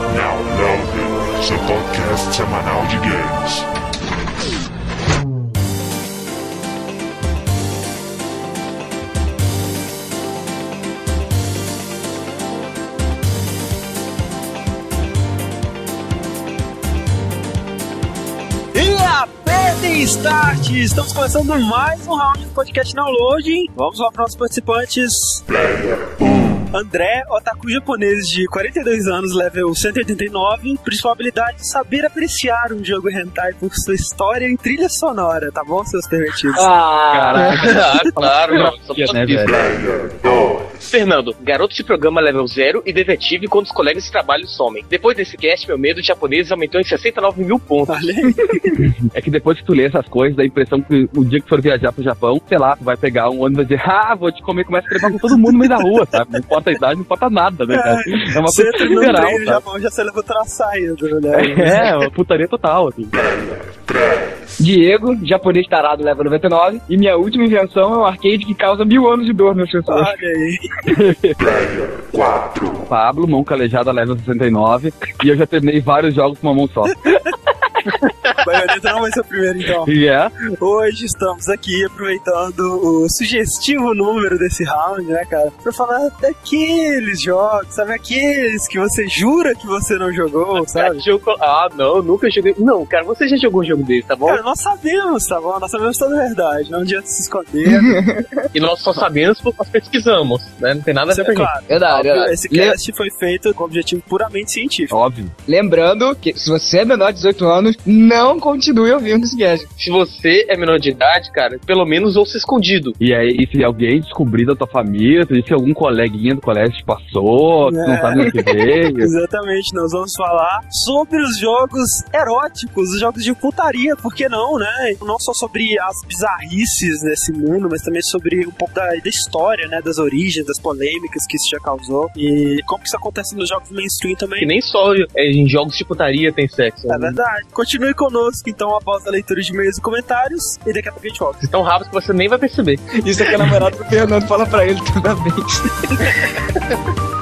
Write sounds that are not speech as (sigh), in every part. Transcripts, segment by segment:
Now Loading, seu podcast semanal de games. E apertem start! Estamos começando mais um round do podcast Downloading. Vamos lá para nossos participantes. André, otaku japonês de 42 anos, level 189, principal habilidade saber apreciar um jogo hentai por sua história em trilha sonora, tá bom, seus pervertidos? Caraca, (laughs) claro, não. Só Né, velho? Fernando, garoto de programa level 0 e detetive quando os colegas de trabalho somem. Depois desse cast, meu medo de japoneses aumentou em 69 mil pontos. (laughs) É que depois que tu lê essas coisas, dá a impressão que o dia que for viajar pro Japão, sei lá, tu vai pegar um ônibus e vai dizer, ah, vou te comer, começa a trevar com todo mundo no meio da rua, sabe? Não importa a idade, não importa nada, né, cara? É uma Você coisa geral, no sabe? Japão, já levantou né? (laughs) É, uma putaria total, assim. Diego, japonês tarado, level 99. E minha última invenção é um arcade que causa mil anos de dor nas pessoas. Olha aí. Pablo, mão calejada, level 69. E eu já terminei vários jogos com uma mão só. (laughs) Baioneta não vai ser o primeiro, então. E é, Hoje estamos aqui aproveitando o sugestivo número desse round, né, cara? Pra falar daqueles jogos, sabe? Aqueles que você jura que você não jogou, sabe? Ah, não, nunca joguei. Não, cara, você já jogou um jogo desse, tá bom? Cara, nós sabemos, tá bom? Nós sabemos toda a verdade. Não adianta se esconder. (laughs) E nós só sabemos porque nós pesquisamos, né? Não tem nada a Isso ver é com gente. claro. Verdade, Óbvio, verdade. Esse Le- cast foi feito com objetivo puramente científico. óbvio. Lembrando que se você é menor de 18 anos, não continue ouvindo esse cast. Se você é menor de idade, cara, pelo menos ouça escondido. E aí, e se alguém descobrir da tua família, se algum coleguinha do colégio te passou, que não É. sabe onde que (laughs) veio. Exatamente, nós vamos falar sobre os jogos eróticos, os jogos de putaria, por que não, né? Não só sobre as bizarrices desse mundo, mas também sobre um pouco da, da história, né? Das origens, das polêmicas que isso já causou e como que isso acontece nos jogos mainstream Que também. nem só em jogos de putaria tem sexo. É verdade. Continue conosco, então, após a leitura de e-mails e comentários, e daqui a pouco a gente volta. Tão rápido que você nem vai perceber. Isso é que a namorada do Fernando fala pra ele toda vez. (laughs)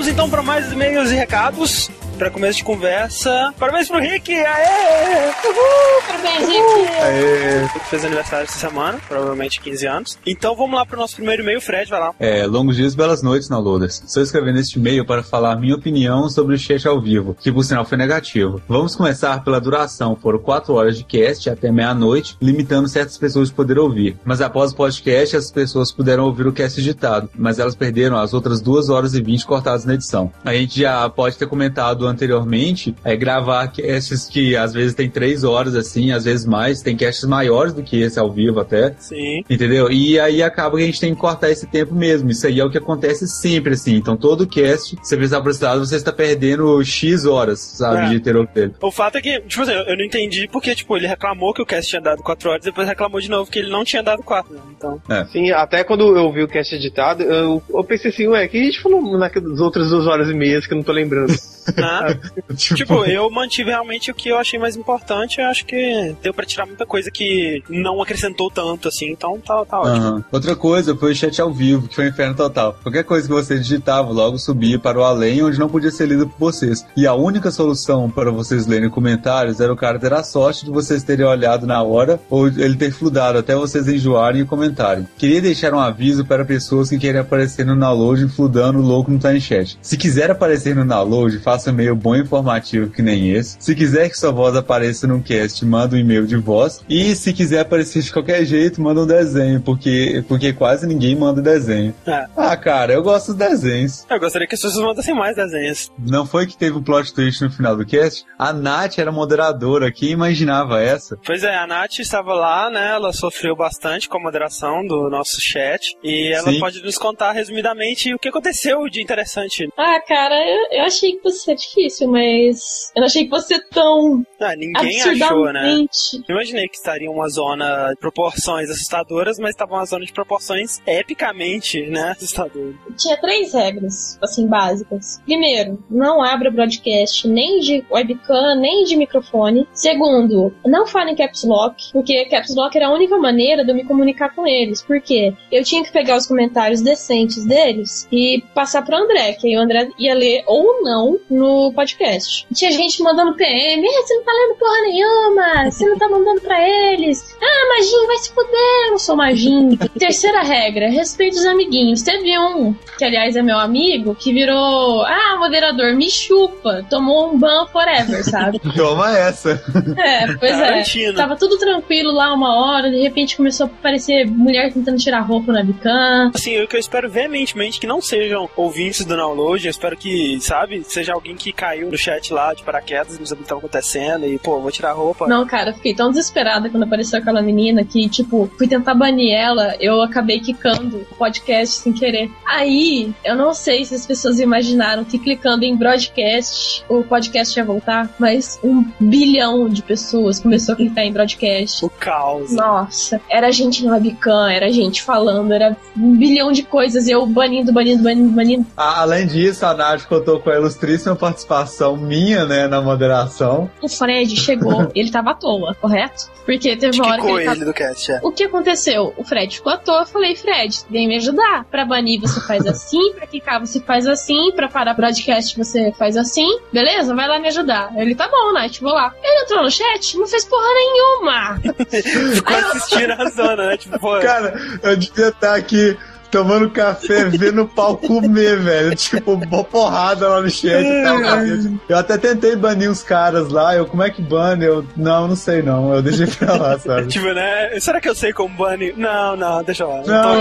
vamos então para mais e-mails e recados. Para começo de conversa. Parabéns pro Rick! Aê! Uhul! Parabéns! Rick fez aniversário essa semana, provavelmente 15 anos. Então vamos lá pro nosso primeiro e-mail, Fred, vai lá. É, longos dias, belas noites, downloaders. Estou escrevendo este e-mail para falar minha opinião sobre o chat ao vivo, que por sinal foi negativo. Vamos começar pela duração, foram 4 horas de cast até meia-noite, limitando certas pessoas de poder ouvir. Mas após o podcast, as pessoas puderam ouvir o cast editado, mas elas perderam as outras 2 horas e 20 cortadas na edição. A gente já pode ter comentado anteriormente, é gravar casts que às vezes tem 3 horas assim, às vezes mais, tem casts maiores do que esse ao vivo até. Sim. Entendeu? E aí acaba que a gente tem que cortar esse tempo mesmo. Isso aí é o que acontece sempre, assim. Então todo cast, você pensar por esse lado, você está perdendo X horas, sabe, É. de ter ouvido. O fato é que, tipo assim, eu não entendi porque, tipo, ele reclamou que o cast tinha dado 4 horas, depois reclamou de novo que ele não tinha dado 4, né? Então. Sim, até quando eu vi o cast editado, eu, eu pensei assim, ué, o que a gente falou naquelas outras duas horas e meias que eu não tô lembrando? (laughs) né? (laughs) tipo, eu mantive realmente o que eu achei mais importante. Eu acho que deu pra tirar muita coisa que não acrescentou tanto, assim. Então tá, tá ótimo. Aham. Outra coisa foi o chat ao vivo, que foi um inferno total. Qualquer coisa que você digitava, logo subia para o além, onde não podia ser lido por vocês. E a única solução para vocês lerem comentários era o cara ter a sorte de vocês terem olhado na hora, ou ele ter fludado até vocês enjoarem e comentarem. Queria deixar um aviso para pessoas que querem aparecer no download fludando louco no time chat. Se quiser aparecer no download, faça um e-mail bom e informativo que nem esse. Se quiser que sua voz apareça no cast, manda um e-mail de voz. E se se quiser aparecer de qualquer jeito, manda um desenho, porque, porque quase ninguém manda desenho. É. Ah, cara, eu gosto dos desenhos. Eu gostaria que as pessoas mandassem mais desenhos. Não foi que teve um plot twist no final do cast? A Nath era moderadora, quem imaginava essa? Pois é, a Nath estava lá, né? Ela sofreu bastante com a moderação do nosso chat. E ela Sim. pode nos contar resumidamente o que aconteceu de interessante. Ah, cara, eu, eu achei que fosse ser difícil, mas eu não achei que fosse ser tão Ah, ninguém achou, né? Eu imaginei que estaria uma zona de proporções assustadoras, mas estava uma zona de proporções epicamente, né, assustadoras. Tinha três regras, assim, básicas. Primeiro, não abra broadcast nem de webcam, nem de microfone. Segundo, não fale em caps lock, porque caps lock era a única maneira de eu me comunicar com eles. Por quê? Eu tinha que pegar os comentários decentes deles e passar pro André, que aí o André ia ler ou não no podcast. Tinha gente mandando PM, "Eh, você não tá lendo porra nenhuma, você não tá mandando pra eles. Ah, Maginho, vai se fuder, eu não sou Maginho. (laughs) Terceira regra, respeite os amiguinhos. Teve um, que aliás é meu amigo, que virou, ah, moderador, me chupa, tomou um ban forever, sabe? (laughs) Toma essa. É, pois é. Tarantino. Tava tudo tranquilo lá uma hora, de repente começou a aparecer mulher tentando tirar roupa na webcam. Assim, o que eu espero veementemente que não sejam ouvintes do download, eu espero que, sabe, seja alguém que caiu no chat lá de paraquedas, não sabe o que tá acontecendo e, pô, vou tirar a roupa. Não, cara, fiquei tão desesperada quando apareceu aquela menina que, tipo, fui tentar banir ela, eu acabei quicando o podcast sem querer. Aí, eu não sei se as pessoas imaginaram que clicando em broadcast, o podcast ia voltar, mas um bilhão de pessoas começou a clicar em broadcast. O caos. Nossa, era gente no webcam, era gente falando, era um bilhão de coisas, e eu banindo, banindo, banindo, banindo. Além disso, a Nath contou com a ilustríssima participação minha, né, na moderação. O Fred chegou, ele tava toa, correto? Porque teve uma hora que ele tava ele do cast, é. O que aconteceu? O Fred ficou à toa. Eu falei, Fred, vem me ajudar. Pra banir você faz assim, pra clicar você faz assim, pra parar broadcast você faz assim. Beleza? Vai lá me ajudar. Ele, tá bom, Nath, vou lá. Ele entrou no chat, não fez porra nenhuma. (laughs) Ficou assistindo a zona, né? Tipo, Cara, eu devia estar aqui tomando café, vendo o pau comer, velho. Tipo, uma porrada lá no chat tal. Eu até tentei banir os caras lá. Eu, como é que bane? Eu, não, não sei não. Eu deixei pra lá, (laughs) sabe? tipo, né? Será que eu sei como bunny? Não, não, deixa lá. Não,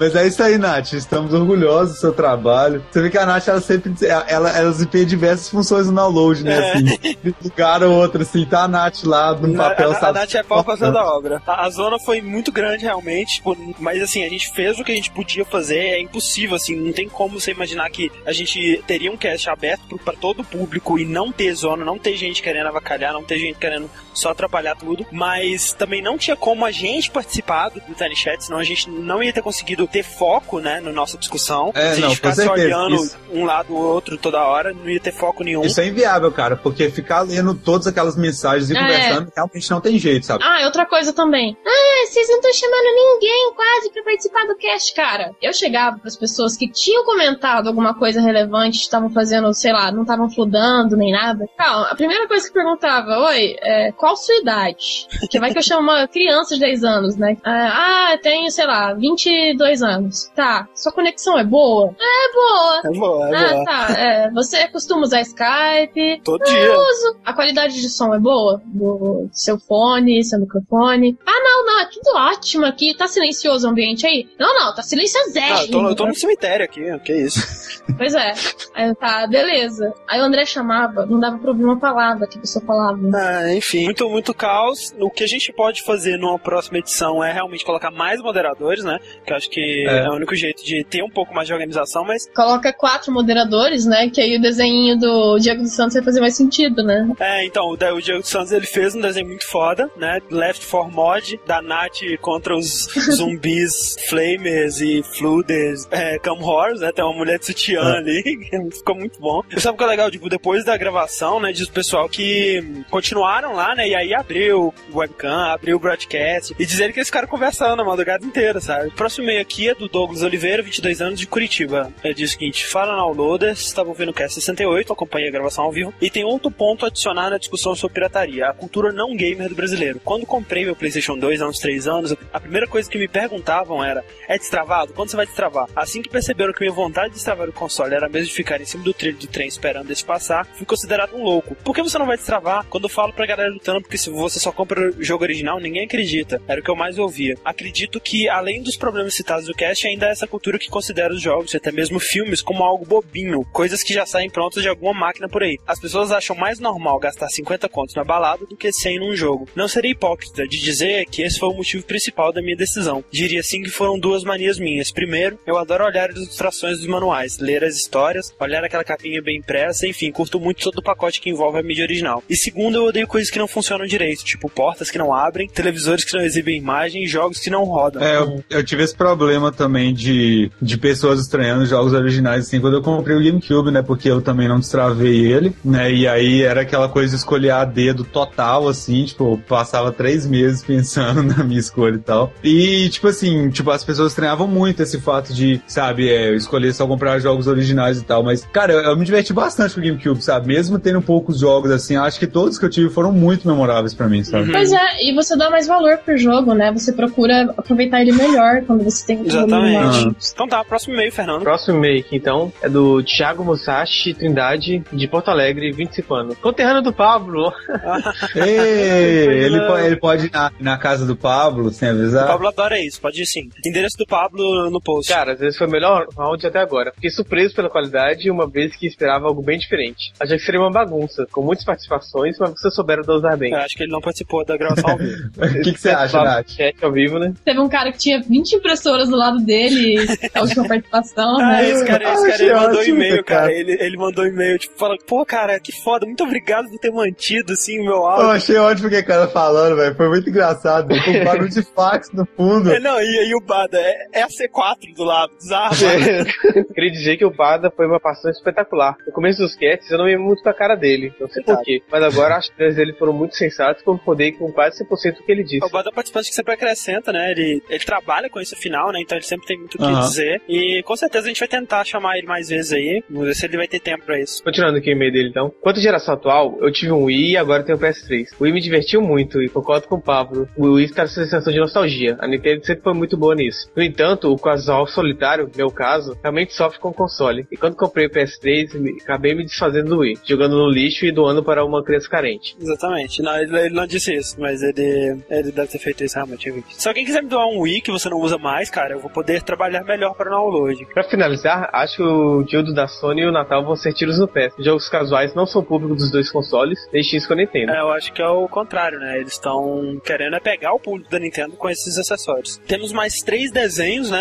mas é isso aí, Nath. Estamos orgulhosos do seu trabalho. Você vê que a Nath, ela sempre ela, ela desempenha diversas funções no download, né? É. Assim, de um lugar ou outro, assim, tá a Nath lá num papel, a, sabe? a Nath é pau passando a obra. A, a zona foi muito grande, realmente, tipo, mas assim, a gente fez o que a gente podia fazer, é impossível, assim, não tem como você imaginar que a gente teria um cast aberto pra todo o público e não ter zona, não ter gente querendo avacalhar, não ter gente querendo só atrapalhar tudo, mas também não tinha como a gente participar do, Tiny Chat, senão a gente não ia ter conseguido ter foco, né, na nossa discussão. É, Se a gente ficasse olhando isso. um lado ou outro toda hora, não ia ter foco nenhum. Isso é inviável, cara, porque ficar lendo todas aquelas mensagens e É. conversando realmente não tem jeito, sabe? Ah, e outra coisa também. Ah, vocês não estão chamando ninguém quase pra participar do cast, cara. Eu chegava pras pessoas que tinham comentado alguma coisa relevante, estavam fazendo, sei lá, não estavam fludando nem nada. Calma, a primeira coisa que perguntava, oi, é, qual sua idade? Que vai que eu chamo uma criança de 10 anos, né? Ah, ah, tenho, sei lá, 22 anos. Tá, sua conexão é boa? É boa. É boa, é Ah, boa. tá. É, você costuma usar Skype? Todo dia. uso. A qualidade de som é boa? Do seu fone, seu microfone? Ah, não, não, é tudo ótimo aqui. Tá silencioso o ambiente aí? Não, não, tá Ah, silenciosérrimo. eu, tô, eu tô no cemitério aqui, que isso. Pois é. Aí eu, tá, beleza. Aí o André chamava, não dava pra ouvir uma palavra que a pessoa falava. Ah, enfim, muito, muito caos. O que a gente pode fazer numa próxima edição é realmente colocar mais moderadores, né? Que eu acho que é. É. o único jeito de ter um pouco mais de organização, mas Coloca quatro moderadores, né? Que aí o desenho do Diego dos Santos vai fazer mais sentido, né? É, então, o, o Diego Santos ele fez um desenho muito foda, né? Left 4 Mod, da Nath contra os (laughs) zumbis, flamers e fluders, é, Cam Horrors, né? Tem uma mulher de sutiã ali, que (laughs) ficou muito bom. E sabe o que é legal? Tipo, depois da gravação, né? Diz o pessoal que continuaram lá, né? E aí abriu o webcam, abriu o broadcast, e dizer que eles ficaram conversando a madrugada inteira, sabe? O próximo e-mail aqui é do Douglas Oliveira, 22 anos, de Curitiba. Ele diz o seguinte, fala na Downloaders, estava ouvindo o Cast 68, acompanhei a gravação ao vivo, e tem outro ponto a adicionar na discussão sobre pirataria, a cultura não gamer do brasileiro. Quando comprei meu PlayStation 2 há uns uns três anos, a primeira coisa que me perguntavam era: é destravado? Quando você vai destravar? Assim que perceberam que minha vontade de destravar o console era mesmo de ficar em cima do trilho do trem esperando esse passar, fui considerado um louco. Por que você não vai destravar? Quando eu falo pra galera lutando, porque se você só compra o jogo original, ninguém acredita. Era o que eu mais ouvia. Acredito que, além dos problemas citados do cast, ainda é essa cultura que considera os jogos, até mesmo filmes, como algo bobinho, coisas que já saem prontas de alguma máquina por aí. As pessoas acham mais normal gastar 50 contos na balada do que 100 num jogo. Não seria hipócrita de dizer que esse foi o motivo principal da minha decisão. Diria sim que foram duas manias minhas. Primeiro, eu adoro olhar as ilustrações dos manuais, ler as histórias, olhar aquela capinha bem impressa, enfim, curto muito todo o pacote que envolve a mídia original. E segundo, eu odeio coisas que não funcionam direito, tipo portas que não abrem, televisores que não exibem imagem e jogos que não rodam. É, eu, eu tive esse problema também de, de pessoas estranhando jogos originais, assim, quando eu comprei o GameCube, né, porque eu também não destravei ele, né, e aí era aquela coisa de escolher a dedo total, assim, tipo, passava três meses (laughs) pensando na minha escolha e tal. E, tipo assim, tipo, as pessoas estranhavam muito esse fato de, sabe, é, escolher só comprar jogos originais e tal, mas, cara, eu, eu me diverti bastante com o GameCube, sabe, mesmo tendo poucos jogos, assim, acho que todos que eu tive foram muito memoráveis pra mim, sabe? Pois é, e você dá mais valor pro jogo, né? Você procura aproveitar ele melhor quando você tem um jogo Exatamente. normal. Então tá, próximo e-mail, Fernando. Próximo e-mail aqui, então, é do Thiago Musashi Trindade, de Porto Alegre, 25 anos. Conterrâneo do Pablo. (laughs) Ei, ele, po- ele pode ir na, na casa do Pablo sem O avisar? Pablo adora isso, pode ir sim. Endereço do Pablo no post. Cara, às vezes foi o melhor round até agora. Fiquei surpreso pela qualidade, uma vez que esperava algo bem diferente. Achei que seria uma bagunça, com muitas participações, mas vocês souberam dosar bem. Eu acho que ele não participou da gravação ao vivo. (laughs) O que, que você acha, Nath? Chat ao vivo, né? Teve um cara que tinha 20 impressoras do lado dele, a última participação, Ah, né? esse cara, esse Ah, cara ele mandou ótimo, e-mail, cara. cara. Ele, ele mandou e-mail, tipo, falando, pô, cara, que foda, muito obrigado por ter mantido, assim, o meu Eu áudio. achei ótimo que o cara falando, velho. Foi muito engraçado. Com um barulho de fax no fundo. É, não, e aí o Bada, é, é a C4 do lado, bizarro. (laughs) Queria dizer que o Bada foi uma participação espetacular. No começo dos cats, eu não ia muito com a cara dele, não sei porquê. Mas agora as ideias dele foram muito sensatas concordei com quase 100% do que ele disse. O Bada é um participante que sempre acrescenta, né? Ele, ele trabalha com isso final, né? Então ele sempre tem muito o que dizer. E com certeza a gente vai tentar chamar ele mais vezes aí. Vamos ver se ele vai ter tempo pra isso. Continuando aqui o e-mail dele então. Quanto à geração atual, eu tive um Wii e agora tenho o PS3. O Wii me divertiu muito e concordo com o Pablo. O Wii traz essa sensação de nostalgia. A Nintendo sempre foi muito boa nisso. No entanto, o casual solitário, meu caso, realmente sofre com o console. E quando comprei o PS3, me- acabei me desfazendo do Wii, jogando no lixo e doando para uma criança carente. Exatamente. Não, ele, ele não disse isso, mas ele, ele deve ter feito isso realmente. Se alguém quiser me doar um Wii que você não usa mais, cara, eu vou poder trabalhar melhor para o download. Pra finalizar, acho que o dildo da Sony e o Natal vão ser tiros no pé. Jogos casuais não são públicos dos dois consoles, deixe isso com a Nintendo. É, eu acho que é o contrário, né? Eles estão querendo é pegar o público da Nintendo com esses acessórios. Temos mais três desenhos, né?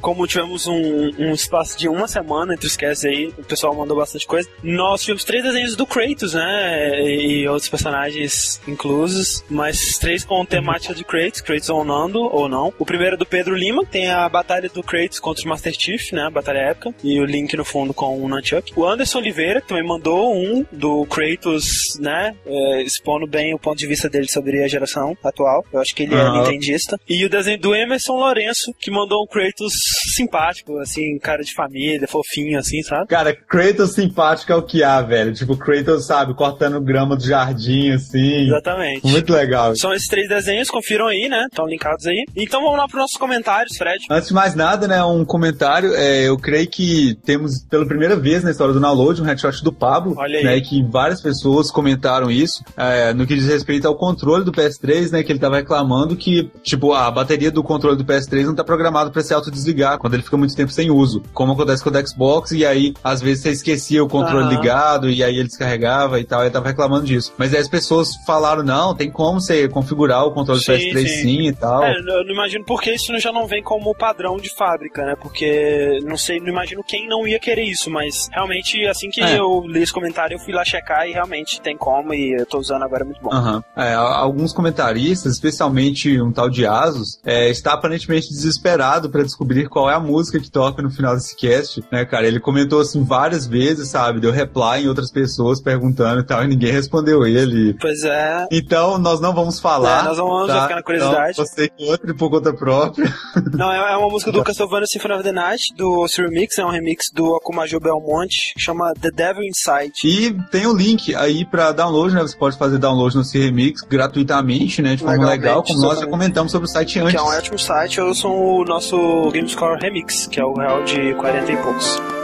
Como tivemos um, um espaço de uma semana entre os casts aí, o pessoal mandou bastante coisa. Nós tivemos três desenhos do Kratos, né? E outros personagens inclusos, mas três com temática de Kratos, Kratos ou Nando, ou não. O primeiro é do Pedro Lima, tem a batalha do Kratos contra o Master Chief, né? A batalha épica. E o link no fundo com o Nunchuck. O Anderson Oliveira também mandou um do Kratos, né? é, expondo bem o ponto de vista dele sobre a geração atual. Eu acho que ele é Aham. nintendista. E o desenho do Emerson Lourenço, que mandou um Kratos simpático, assim, cara de família, fofinho, assim, sabe? Cara, Kratos simpático é o que há, velho. Tipo, Kratos, sabe, cortando grama do jardim, assim. Exatamente. Muito legal. São esses três desenhos, confiram aí, né? Estão linkados aí. Então vamos lá para nossos comentários, Fred. Antes de mais nada, né, um comentário. é, eu creio que temos, pela primeira vez na história do download, um headshot do Pablo. Olha aí. Né, que várias pessoas comentaram isso. é, no que diz respeito ao controle do PS3, né, que ele tava reclamando que, tipo, a bateria do controle do PS3 não tá programado para se autodesligar quando ele fica muito tempo sem uso. Como acontece com o Xbox, e aí, às vezes, você esquecia o controle Aham. ligado, e aí ele descarregava e tal, ele tava reclamando disso. Mas aí as pessoas falaram, não, tem como você configurar o controle Sim, do PS3 sim. sim, e tal. É, eu não imagino porque isso já não vem como padrão de fábrica, né? Porque não sei, não imagino quem não ia querer isso, mas realmente assim que É. eu li esse comentário, eu fui lá checar e realmente tem como e eu tô usando agora é muito bom. Aham. É, alguns comentaristas, especialmente um tal de Asus, é, está aparentemente desesperado para descobrir qual é a música que toca no final desse cast, né, cara? Ele comentou assim várias vezes, sabe? Deu reply em outras pessoas perguntando e tal, e ninguém respondeu ele. Pois é. Então, nós não vamos falar. É, nós vamos tá? ficar na curiosidade. Então, você que outra por conta própria. (laughs) Não, é é uma música do Castlevania Symphony of the Night, do Ozzy Remix, é um remix do Akumaju Belmonte, que chama The Devil Inside. E tem o link aí pra download, né? Você pode fazer download no C-Remix gratuitamente, né? De forma legal, Legalmente. nós já comentamos sobre o site antes. Que é um ótimo site, eu sou o nosso GameScore Remix, que é o real de 40 e poucos.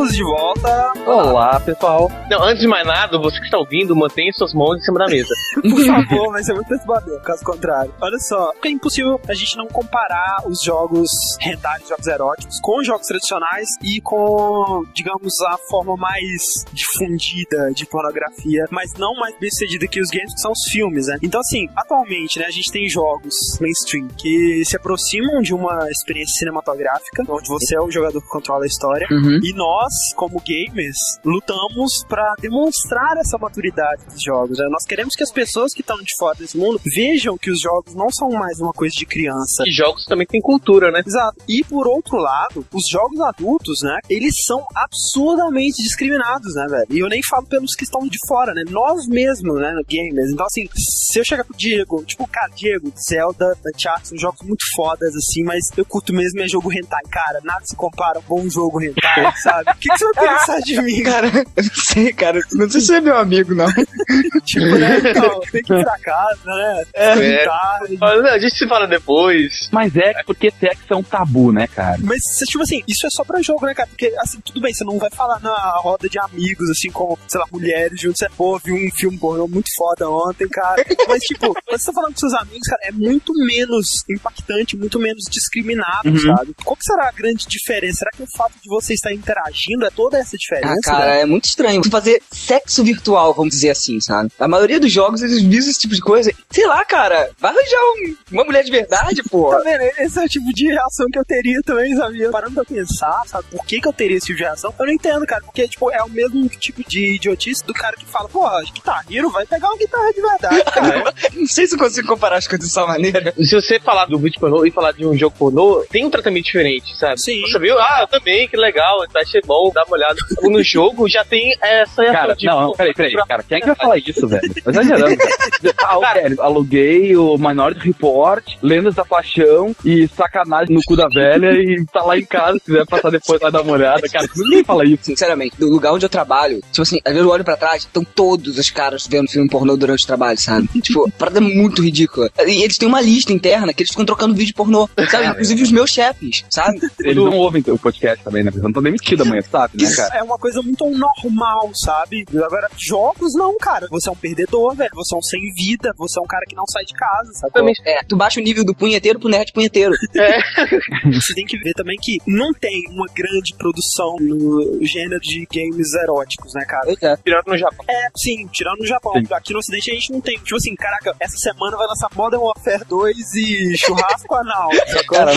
Estamos de volta. Olá, pessoal. Não, antes de mais nada, você que está ouvindo, mantenha suas mãos em cima da mesa. (laughs) Por favor, vai ser muito perturbador, caso contrário. Olha só, é impossível a gente não comparar os jogos rentários, jogos eróticos, com jogos tradicionais e com, digamos, a forma mais difundida de pornografia, mas não mais bem sucedida que os games, que são os filmes, né? Então, assim, atualmente, né, a gente tem jogos mainstream que se aproximam de uma experiência cinematográfica, onde você é o jogador que controla a história, Uhum. e nós, como gamers, lutamos pra demonstrar essa maturidade dos jogos. né? Nós queremos que as pessoas que estão de fora desse mundo vejam que os jogos não são mais uma coisa de criança. E jogos também tem cultura, né? Exato. E por outro lado, os jogos adultos, né? Eles são absurdamente discriminados, né, velho? E eu nem falo pelos que estão de fora, né? Nós mesmos, né, gamers. Então, assim, se eu chegar pro Diego, tipo, cara, Diego, Zelda, Uncharted, são jogos muito fodas, assim, mas eu curto mesmo é jogo hentai, cara. Nada se compara a um bom jogo hentai, (laughs) sabe? O que, que você vai pensar de mim? Cara, eu não sei, cara. Não sei se você é meu amigo, não. (laughs) Tipo, né? Então, tem que ir pra casa, né? É. Mas, não, A gente se fala depois. Mas é porque sexo é um tabu, né, cara? Mas, tipo assim, isso é só pra jogo, né, cara? Porque, assim, tudo bem, você não vai falar na roda de amigos, assim, com, sei lá, mulheres juntos. Você, pô, viu um filme pornô muito foda ontem, cara. Mas, tipo, (laughs) quando você tá falando com seus amigos, cara, é muito menos impactante, muito menos discriminado, Uhum. sabe? Qual que será a grande diferença? Será que o fato de você estar interagindo é toda essa diferença? Ah, cara, né? é muito estranho. Fazer sexo virtual, vamos dizer assim, sabe? A maioria dos jogos, eles visam esse tipo de coisa. Sei lá, cara, vai arranjar um- uma mulher de verdade, pô. Tá vendo? Esse é o tipo de reação que eu teria também, sabia? Parando pra pensar, sabe? Por que, que eu teria esse tipo de reação? Eu não entendo, cara. Porque, tipo, é o mesmo tipo de idiotice do cara que fala, pô, guitarreiro vai pegar uma guitarra de verdade, (laughs) cara. Não sei se eu consigo comparar as coisas dessa maneira. Se você falar do vídeo pornô e falar de um jogo pornô, tem um tratamento diferente, sabe? Sim. Você viu? Ah, eu também, que legal, tá achei bom, dá uma olhada. No jogo já tem essa Cara, de, não, peraí, peraí, cara, quem é que vai falar isso, velho? Tô exagerando, cara. Ah, o velho, aluguei o Minority Report, Lendas da Paixão e sacanagem no cu da velha e tá lá em casa, se quiser passar depois lá dar uma olhada. Cara, ninguém fala isso. Sinceramente, do lugar onde eu trabalho, tipo assim, às vezes eu olho pra trás, estão todos os caras vendo filme pornô durante o trabalho, sabe? tipo, a parada é muito ridícula. E eles têm uma lista interna que eles ficam trocando vídeo pornô, sabe? (laughs) Inclusive os meus chefes, sabe? Eles não ouvem o podcast também, né? Eles não estão demitidos amanhã, sabe, né, cara? É uma coisa muito normal, sabe? Agora, jogos não, cara. Você é um perdedor, velho. Você é um sem vida. Você é um cara que não sai de casa, sabe? Também. É, tu baixa o nível do punheteiro pro nerd punheteiro. (laughs) (laughs) Você tem que ver também que não tem uma grande produção no gênero de games eróticos, né, cara? É. Tirando no Japão. É, sim, tirando no Japão. Sim. Aqui no Ocidente a gente não tem. Tipo assim, caraca, essa semana vai lançar Modern Warfare 2 e churrasco anal. (laughs) Cara.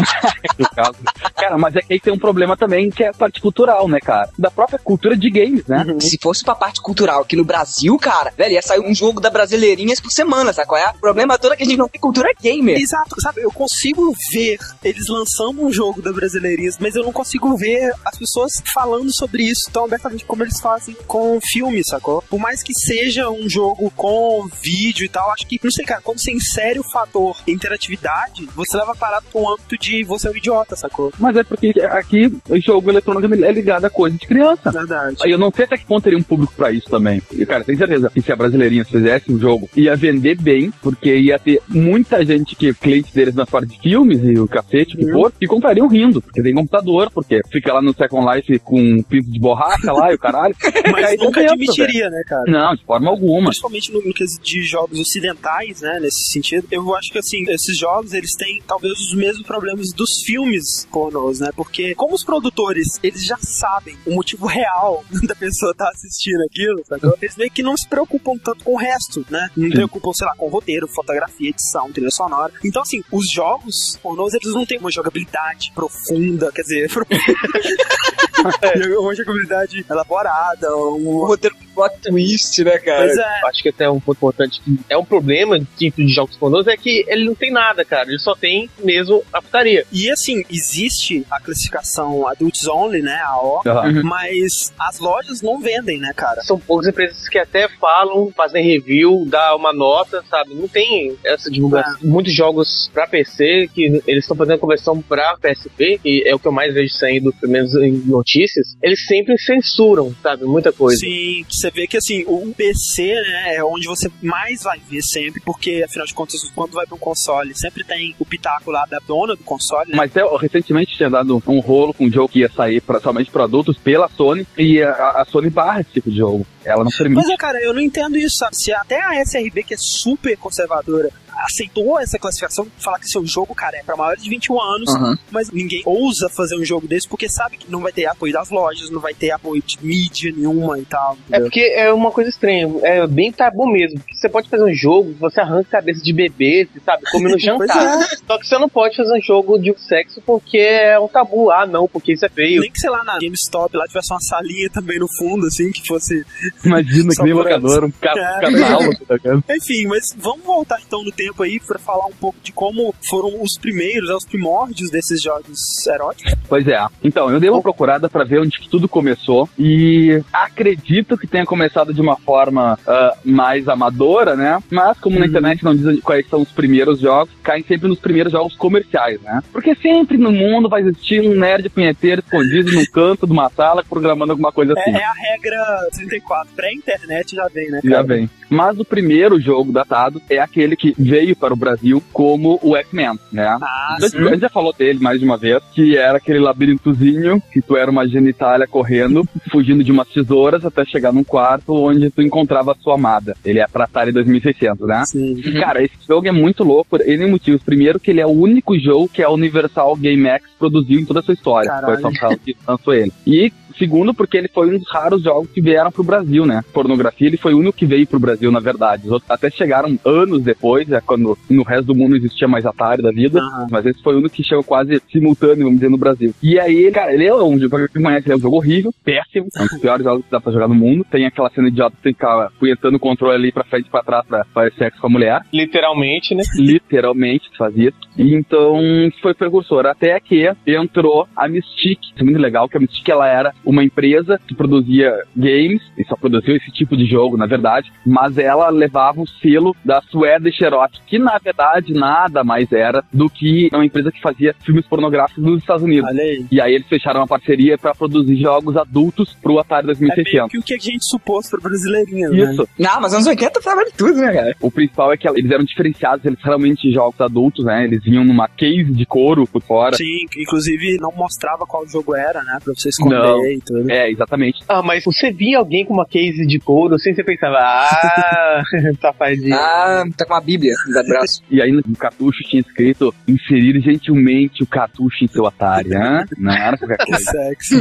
Cara, mas é que aí tem um problema também que é a parte cultural, né, cara? Da própria cultura de games, né? Se fosse pra parte cultural aqui no Brasil, cara, velho, ia sair um jogo da Brasileirinhas por semana, sabe qual é? O problema todo é que a gente não tem cultura gamer. Exato, sabe? Eu consigo ver eles lançando um jogo da Brasileirinhas, mas eu não consigo ver as pessoas falando sobre isso tão abertamente como eles fazem com filmes, sacou? Por mais que seja um jogo com vídeo e tal, acho que, não sei, cara, quando você insere o fator interatividade, você leva a parada pro âmbito de você é um idiota, sacou? Mas é porque aqui o jogo eletrônico é ligado a coisa de criança. Verdade. Aí eu não sei até que ponto teria um público pra isso também. E, cara, tenho certeza que se a Brasileirinha fizesse um jogo, ia vender bem, porque ia ter muita gente que cliente deles na parte de filmes e o cacete, que for, que comprariam rindo, porque tem computador, porque fica lá no Second Life com um pinto de borracha lá e o caralho. (laughs) Mas Aí nunca dentro, admitiria, né, cara? Não, de forma alguma. Principalmente no no quesito de jogos ocidentais, né, nesse sentido, eu acho que, assim, esses jogos, eles têm talvez os mesmos problemas dos filmes pornôs, né, porque como os produtores, eles já sabem o motivo real (laughs) da pessoa estar assistindo aquilo, sacou? Eles meio que não se preocupam tanto com o resto, né, não se preocupam, sei lá, com roteiro, fotografia, edição, trilha sonora. Então, assim, os jogos pornôs, eles não têm uma jogabilidade profunda, quer dizer, (laughs) (laughs) (laughs) uma jogabilidade elaborada, um Um roteiro com plot twist, né, cara? Pois é. Acho que até um ponto importante que é um problema de tipo de jogos pornôs é que ele não tem nada, cara. Ele só tem mesmo a putaria. E assim, existe a classificação Adults Only, né? A O, Aham. mas as lojas não vendem, né, cara? São poucas empresas que até falam, fazem review, dá uma nota, sabe? Não tem essa divulgação. Muitos jogos pra PC que eles estão fazendo conversão pra PSP, que é o que eu mais vejo saindo, pelo menos em notícias, eles sempre censuram, sabe? Muita coisa. Sim, você vê que assim, o PC, né, é onde você mais vai ver sempre, porque afinal de contas, quando vai pra um console, sempre tem o pitaco lá da dona do console, né? Mas ó, recentemente tinha dado um rolo com um jogo que ia sair pra, somente para adultos pela Sony e a, a Sony barra esse tipo de jogo. Ela não permite. Pois é, cara, eu não entendo isso, sabe? Se até a SRB, que é super conservadora, aceitou essa classificação, falar que seu jogo, cara, é pra maiores de 21 anos, Aham. mas ninguém ousa fazer um jogo desse porque sabe que não vai ter apoio das lojas, não vai ter apoio de mídia nenhuma e tal. É entendeu? porque é uma coisa estranha, é bem tabu mesmo. Porque você pode fazer um jogo, você arranca a cabeça de bebê, sabe, come no (laughs) jantar. é. Só que você não pode fazer um jogo de sexo porque é um tabu. Ah, não, porque isso é feio. Nem que, sei lá, na GameStop lá tivesse uma salinha também no fundo, assim, que fosse. Imagina que nem locador, um ca (laughs) É. catálogo, tá ligado? Enfim, mas vamos voltar então no tempo aí pra falar um pouco de como foram os primeiros, né, os primórdios desses jogos eróticos. Pois é. Então, eu dei uma procurada pra ver onde que tudo começou e acredito que tenha começado de uma forma ah, mais amadora, né? Mas como na internet não dizem quais são os primeiros jogos, caem sempre nos primeiros jogos comerciais, né? Porque sempre no mundo vai existir um nerd punheteiro escondido num canto de uma sala programando alguma coisa assim. É, é a regra 34. Pré-internet já vem, né? Já cara? vem. Mas o primeiro jogo datado é aquele que veio para o Brasil como o X-Men, né? Ah, A gente- a gente já falou dele mais de uma vez, que era aquele labirintozinho, que tu era uma genitália correndo, fugindo de umas tesouras até chegar num quarto onde tu encontrava a sua amada. Ele é pra Atari 2600, né? Sim. E, cara, esse jogo é muito louco por N motivos. Primeiro, que ele é o único jogo que a Universal GameX produziu em toda a sua história. Caralho. Foi só que lançou ele. E Segundo, porque ele foi um dos raros jogos que vieram pro Brasil, né? Pornografia, ele foi o único que veio pro Brasil, na verdade. Os outros até chegaram anos depois, é quando no resto do mundo não existia mais Atari da vida. Mas esse foi o único que chegou quase simultâneo, vamos dizer, no Brasil. E aí, cara, ele é um jogo, quem conhece, ele é um jogo horrível, péssimo. É um dos piores (laughs) jogos que dá pra jogar no mundo. Tem aquela cena idiota que que ficar punhetando o controle ali pra frente e pra trás pra fazer sexo com a mulher Literalmente, né? literalmente fazia isso. E então foi precursor até que entrou a Mystique. Isso é muito legal que a Mystique ela era uma empresa que produzia games e só produziu esse tipo de jogo, na verdade, mas ela levava o selo da Swedish Erotic, que na verdade nada mais era do que uma empresa que fazia filmes pornográficos nos Estados Unidos. Olha aí. E aí eles fecharam uma parceria para produzir jogos adultos pro Atari É meio 2600. que o que a gente supôs pro brasileirinho, né? Isso. Não, mas anos 80 tava de tudo, né, cara? O principal é que eles eram diferenciados, eles realmente jogos adultos, né? Eles vinham numa case de couro por fora. Sim, inclusive não mostrava qual jogo era, né? Pra você esconder Não. E tudo. É, exatamente. Ah, mas você via alguém com uma case de couro assim, você pensava, ah, (laughs) safadinho. Ah, tá com uma bíblia no braço. E aí no cartucho tinha escrito inserir gentilmente o cartucho em seu Atari, né? Não era qualquer Que coisa. sexy.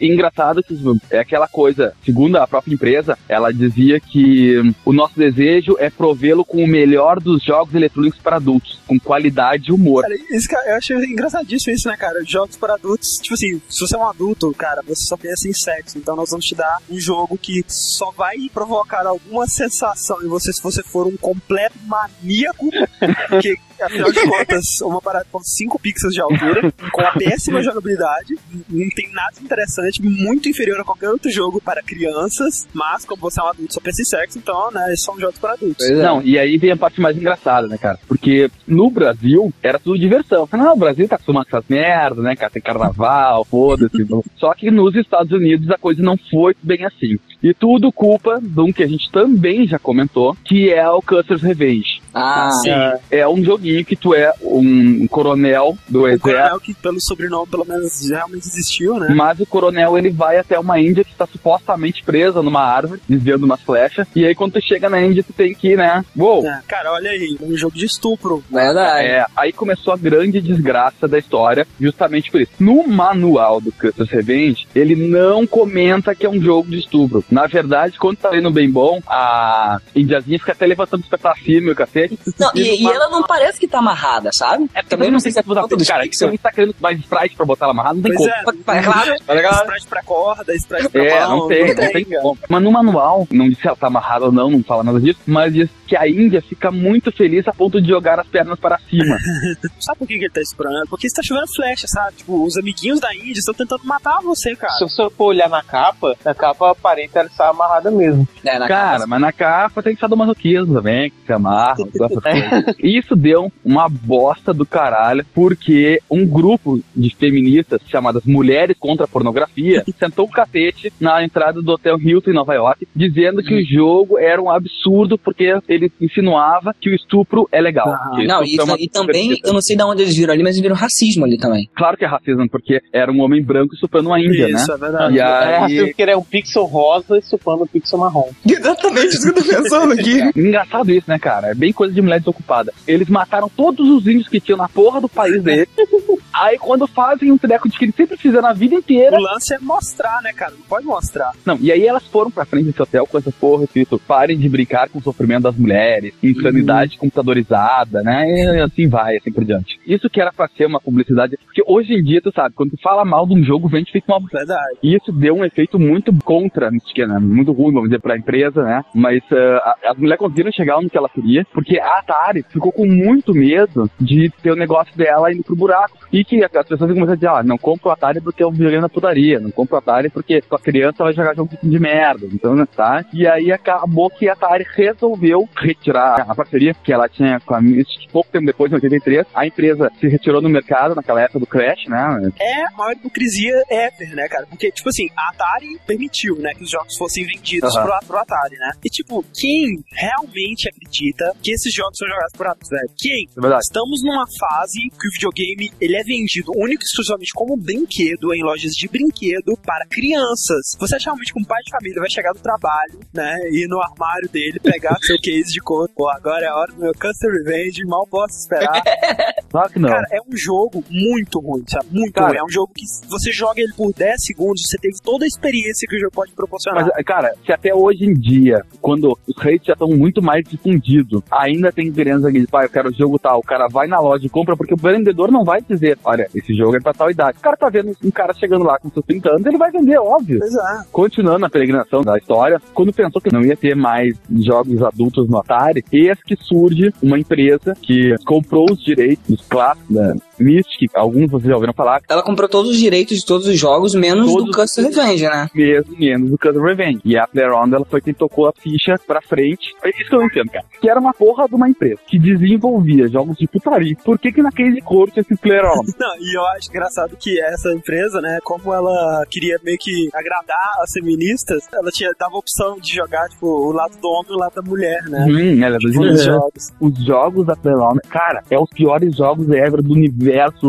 E engraçado que é aquela coisa, segundo a própria empresa, ela dizia que hum, o nosso desejo é provê-lo com o melhor dos jogos eletrônicos para adultos, com qualidade e humor. Cara, isso, cara, eu acho engraçadíssimo isso, né, cara? Jogos para adultos, tipo assim, se você é um adulto, cara, você só pensa em sexo. Então nós vamos te dar um jogo que só vai provocar alguma sensação em você se você for um completo maníaco, (laughs) que afinal de contas, uma parada com 5 pixels de altura, com uma péssima jogabilidade, não tem nada de interessante, muito inferior a qualquer outro jogo para crianças, mas como você é um adulto só pensa em sexo, então, né, são jogos para adultos. Não, e aí vem a parte mais engraçada, né, cara? Porque no Brasil era tudo diversão. Não, o Brasil tá acostumado com essas merdas, né, cara? Tem carnaval, foda-se. Só que nos Estados Unidos a coisa não foi bem assim. E tudo culpa de um que a gente também já comentou, que é o Custer's Revenge. Ah, Sim. É um joguinho que tu é um coronel do O exército. coronel que pelo sobrenome pelo menos realmente existiu, né? Mas o coronel ele vai até uma índia que está supostamente presa numa árvore, desviando umas flechas. E aí quando tu chega na índia, tu tem que, né? Uou! É, cara, olha aí, um jogo de estupro. verdade. É, aí começou a grande desgraça da história, justamente por isso. No manual do Custer's Revenge, ele não comenta que é um jogo de estupro. Na verdade, quando tá lendo bem bom, a indiazinha fica até levantando os pés pra cima e o cacete, cacete. Não, e, e ela não parece que tá amarrada, sabe? É, também não sei se é tudo dos Cara, pixels. você tá querendo mais sprite pra botar ela amarrada, não tem Pois como. é, É claro, Tá ligado? Sprite pra corda, sprite pra É, mão, não tem, não tem como. Mas no manual, não diz se ela tá amarrada ou não, não fala nada disso, mas diz que a Índia fica muito feliz a ponto de jogar as pernas para cima. (laughs) Sabe por que que ele tá esperando? Porque está chovendo flecha, sabe? Tipo, os amiguinhos da Índia estão tentando matar você, cara. Se você for olhar na capa, na capa aparenta ela estar amarrada mesmo. É, na Cara, capa. mas na capa tem que do masoquismo também, que se amarra, coisas. (laughs) Isso deu uma bosta do caralho, porque um grupo de feministas chamadas Mulheres contra a Pornografia (laughs) sentou o cacete na entrada do Hotel Hilton em Nova York, dizendo que o jogo era um absurdo porque ele insinuava que o estupro é legal. Ah, Não, e, é e também, eu não sei de onde eles viram ali, mas eles viram racismo ali também. Claro que é racismo, porque era um homem branco estuprando uma índia, né? Isso, é verdade. E É aí, assim porque ele é um pixel rosa e supando um pixel marrom. Exatamente isso que eu tô pensando aqui. Engraçado isso, né, cara? É bem coisa de mulher desocupada. Eles mataram todos os índios que tinham na porra do país deles. (laughs) Aí quando fazem um treco de que eles sempre fizeram a vida inteira. O lance é mostrar, né, cara? Não pode mostrar. Não, e aí elas foram pra frente desse hotel com essa porra escrito: parem de brincar com o sofrimento das mulheres, insanidade computadorizada, né? E assim vai, assim por diante. Isso que era pra ser uma publicidade. Porque hoje em dia, tu sabe, quando tu fala mal de um jogo, vende feito uma Verdade. e isso deu um efeito muito contra né? Muito ruim, vamos dizer, pra empresa, né? Mas a- as mulheres conseguiram chegar no que ela queria, porque a Atari ficou com muito medo de ter o negócio dela indo pro buraco. E que as pessoas começaram a dizer, ah, não compra o Atari porque é um videogame da putaria, não compra o Atari porque tua criança vai jogar jogo de merda, então, né, tá? E aí acabou que a Atari resolveu retirar a parceria que ela tinha com a Mystic pouco tempo depois, em 83. A empresa se retirou no mercado naquela época do Crash, né? É a maior hipocrisia ever, né, cara? Porque, tipo assim, a Atari permitiu, né, que os jogos fossem vendidos Aham. pro, pro Atari, né? E, tipo, quem realmente acredita que esses jogos são jogados por velho? Quem? É verdade. Estamos numa fase que o videogame ele é vendido único e exclusivamente como brinquedo em lojas de brinquedo para crianças. Você acha realmente que um pai de família vai chegar do trabalho, né, ir no armário dele, pegar (laughs) seu case de cor, pô, agora é a hora do meu Custom Revenge, mal posso esperar. (laughs) Claro que não. Cara, é um jogo muito ruim, sabe? Muito Cara. ruim. É um jogo que você joga ele por 10 segundos, você teve toda a experiência que o jogo pode proporcionar. Mas, cara, se até hoje em dia, quando os rates já estão muito mais difundidos, ainda tem criança que diz, pai, eu quero o jogo tal. O cara vai na loja e compra, porque o vendedor não vai dizer, olha, esse jogo é pra tal idade. O cara tá vendo um cara chegando lá com seus 30 anos, ele vai vender, óbvio. Pois é. Continuando a peregrinação da história, quando pensou que não ia ter mais jogos adultos no Atari, eis que surge uma empresa que comprou os direitos dos clássicos da Mystic, alguns vocês já ouviram falar, Ela comprou todos os direitos de todos os jogos, menos Todos do Custom Revenge, né? mesmo menos do Custom Revenge. E a PlayerUnknown's ela foi quem tocou a ficha pra frente. É isso que eu não entendo, cara. Que era uma porra de uma empresa que desenvolvia jogos de putaria. Por que que naquele cor tinha esse PlayerUnknown's? (laughs) Não, e eu acho engraçado que essa empresa, né, como ela queria meio que agradar as feministas, ela tinha, dava a opção de jogar, tipo, o lado do homem e o lado da mulher, né? Hum, ela é dos Nos jogos. os jogos da PlayerUnknown's, cara, é os piores jogos ever do universo.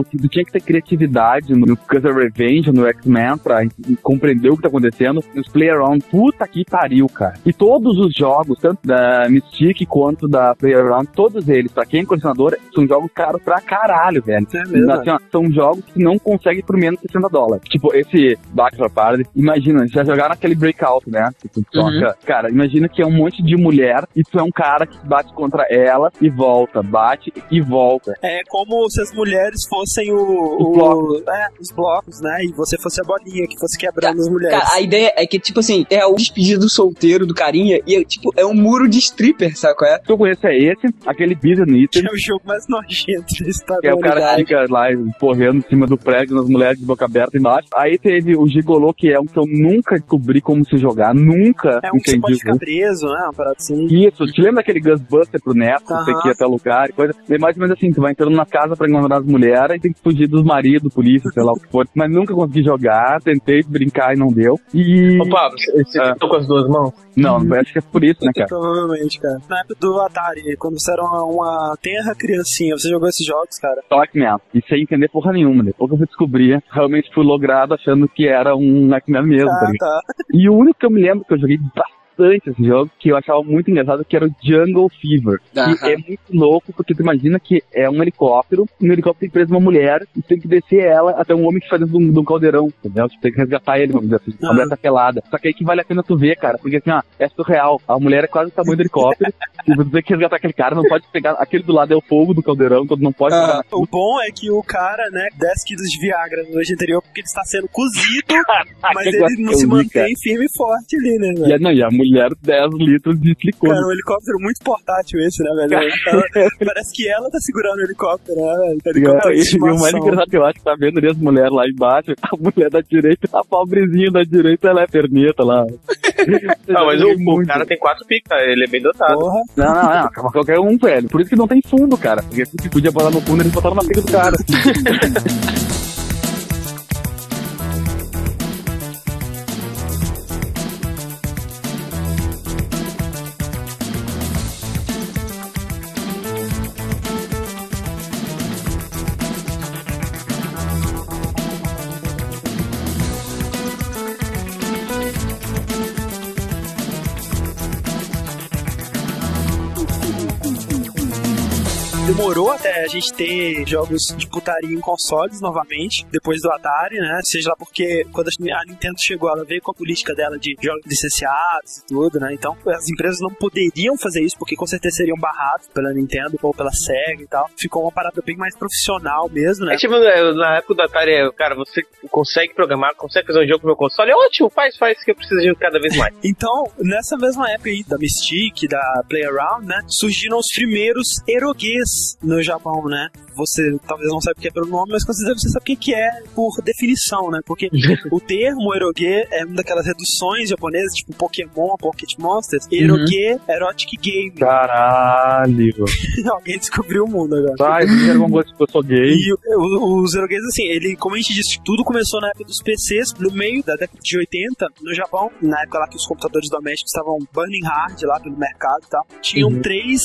Que tu tinha que ter criatividade no Custom Revenge, no X-Men, pra compreender o que tá acontecendo. Nos PlayerUnknown's, puta que pariu, cara. E todos os jogos, tanto da Mystic quanto da PlayerUnknown's, todos eles, pra quem é colecionador, são jogos caros pra caralho, velho. É mesmo. Assim, ó, são jogos que não conseguem por menos de 60 dólares. Tipo, esse Bachelor Party, imagina, já jogaram aquele Breakout, né? Que tu toca. Cara, imagina que é um monte de mulher e tu é um cara que bate contra ela e volta, bate e volta. É como se as mulheres fossem o, o- Os blocos. é, os blocos, né? E você fosse a bolinha que fosse quebrando as mulheres. Cara, a ideia é que, tipo assim, é o despedido solteiro do carinha e, é, tipo, é um muro de stripper, sabe qual é? O que eu conheço é esse, aquele Business Que é o jogo mais nojento da história que é o cara que fica lá correndo em cima do prédio nas mulheres de boca aberta embaixo. Aí teve o Gigolô, que é um que eu nunca descobri como se jogar, nunca É um que você entendi pode o ficar preso, né? Uma parada assim. Isso, te lembra daquele Ghostbuster pro Neto, você Aham. que ia até o lugar e coisa? É mais ou menos assim, tu vai entrando na casa pra encontrar as mulheres e tem que fugir dos maridos, polícia, sei lá o que for. Mas nunca consegui jogar, tentei brincar e não deu. E. Ô, Pablo, você Ah. tentou com as duas mãos? Não, acho que é por isso, né, cara? Provavelmente, cara. Na época do Atari, quando você era uma, uma tenra criancinha, você jogou esses jogos, cara? Pac-Man. E sem entender porra nenhuma. Depois que eu fui descobrir, realmente fui logrado achando que era um Pac-Man mesmo, tá Ah, ligado? tá. E o único que eu me lembro que eu joguei bastante esse jogo, que eu achava muito engraçado, que era o Jungle Fever. Aham. Que é muito louco, porque tu imagina que é um helicóptero, e no helicóptero tem presa uma mulher, e tem que descer ela até um homem que faz dentro de um, de um caldeirão, entendeu? Tu tem que resgatar ele, vamos dizer assim. A Ah. mulher tá pelada. Só que aí que vale a pena tu ver, cara, porque assim, ó, é surreal. A mulher é quase o tamanho do helicóptero, (laughs) e você tem que resgatar aquele cara, não pode pegar, aquele do lado é o fogo do caldeirão, então não pode pegar O bom é que o cara, né, 10 quilos de Viagra no noite anterior porque ele está sendo cozido, (laughs) mas ele não se mantém firme e forte ali, né, E velho? a, não, e a mulher 10 litros de silicone. Cara, um helicóptero muito portátil esse, né, velho? Ela- (laughs) parece que ela tá segurando o helicóptero, né, velho? Helicóptero de E o mais engraçado que eu acho que tá vendo ali as mulheres lá embaixo, (laughs) a mulher da direita, a pobrezinha da direita, ela é perneta lá. (laughs) Não, mas o, o Muito. cara tem quatro picas, ele é bem dotado. Porra. Não, não, não, qualquer um, velho. Por isso que não tem fundo, cara. Porque se podia botar no fundo, eles botaram na pica do cara. Gente ter jogos de putaria em consoles novamente, depois do Atari, né? Seja lá porque quando a Nintendo chegou, ela veio com a política dela de jogos licenciados e tudo, né? Então as empresas não poderiam fazer isso porque com certeza seriam barrados pela Nintendo ou pela Sega e tal. Ficou uma parada bem mais profissional mesmo, né? É tipo, na época do Atari, cara, você consegue programar, consegue fazer um jogo pro meu console, é ótimo, faz, faz, que eu preciso de cada vez mais. (laughs) Então, nessa mesma época aí da Mystique, da Play Around, né, surgiram os primeiros eroguês no Japão, né? Você talvez não saiba o que é pelo nome, mas com certeza você sabe o que é por definição, né? Porque (laughs) o termo erogue é uma daquelas reduções japonesas, tipo Pokémon, Pocket Monsters. Erogue, Erotic Game. Caralho. (laughs) Alguém descobriu o mundo agora. Você quer alguma coisa que eu sou gay? E os eroguês, assim, ele, como a gente disse, tudo começou na época dos PCs, no meio da década de 80, no Japão, na época lá que os computadores domésticos estavam burning hard lá pelo mercado e tal. Tinham Uhum. três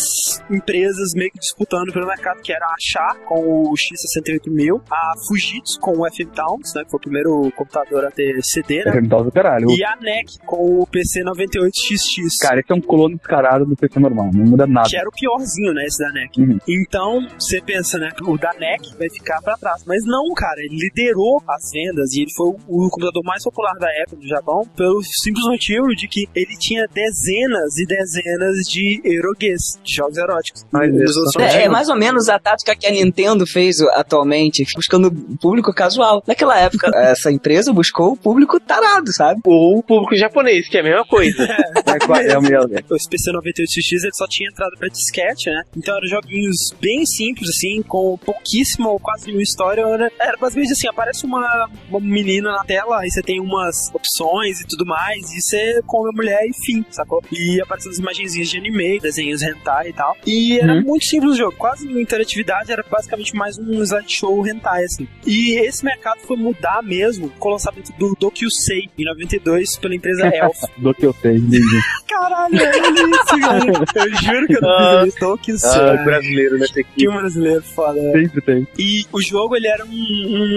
empresas meio que disputando pelo mercado, que era a Char com o X68000, a Fujitsu com o FM Towns, né, que foi o primeiro computador a ter CD, né? Você do caralho. E a NEC com o PC 98XX. Cara, esse é um clone descarado do PC normal, não muda nada. Que era o piorzinho, né, esse da NEC. Uhum. Então, você pensa, né, o da NEC vai ficar pra trás. Mas não, cara, ele liderou as vendas e ele foi o, computador mais popular da época do Japão pelo simples motivo de que ele tinha dezenas e dezenas de eroguês, de jogos eróticos. Outros É, é mais ou menos a tática que a Nintendo fez atualmente, buscando público casual. Naquela época, (laughs) essa empresa buscou o público tarado, sabe? Ou o público japonês, que é a mesma coisa. (laughs) É, é o mesmo. Esse PC 98X ele só tinha entrada pra disquete, né? Então eram joguinhos bem simples, assim, com pouquíssima ou quase nenhuma história. Né? Era basicamente assim: aparece uma, uma menina na tela, aí você tem umas opções e tudo mais, e você come a mulher e fim, sacou? E aparecem as imagenzinhas de anime, desenhos hentai e tal. E era Uhum. muito simples o jogo, quase nenhuma interatividade, era basicamente mais um slideshow hentai, assim. E esse mercado foi mudar mesmo com o lançamento do Dokusei em 92 pela empresa (laughs) Elf. Do que eu sei, entendi. Caralho, é isso, (laughs) cara. Eu juro que eu não fiz isso. Dokusei. ah, brasileiro nessa Que um brasileiro foda, né? Sempre tem. E o jogo, ele era um,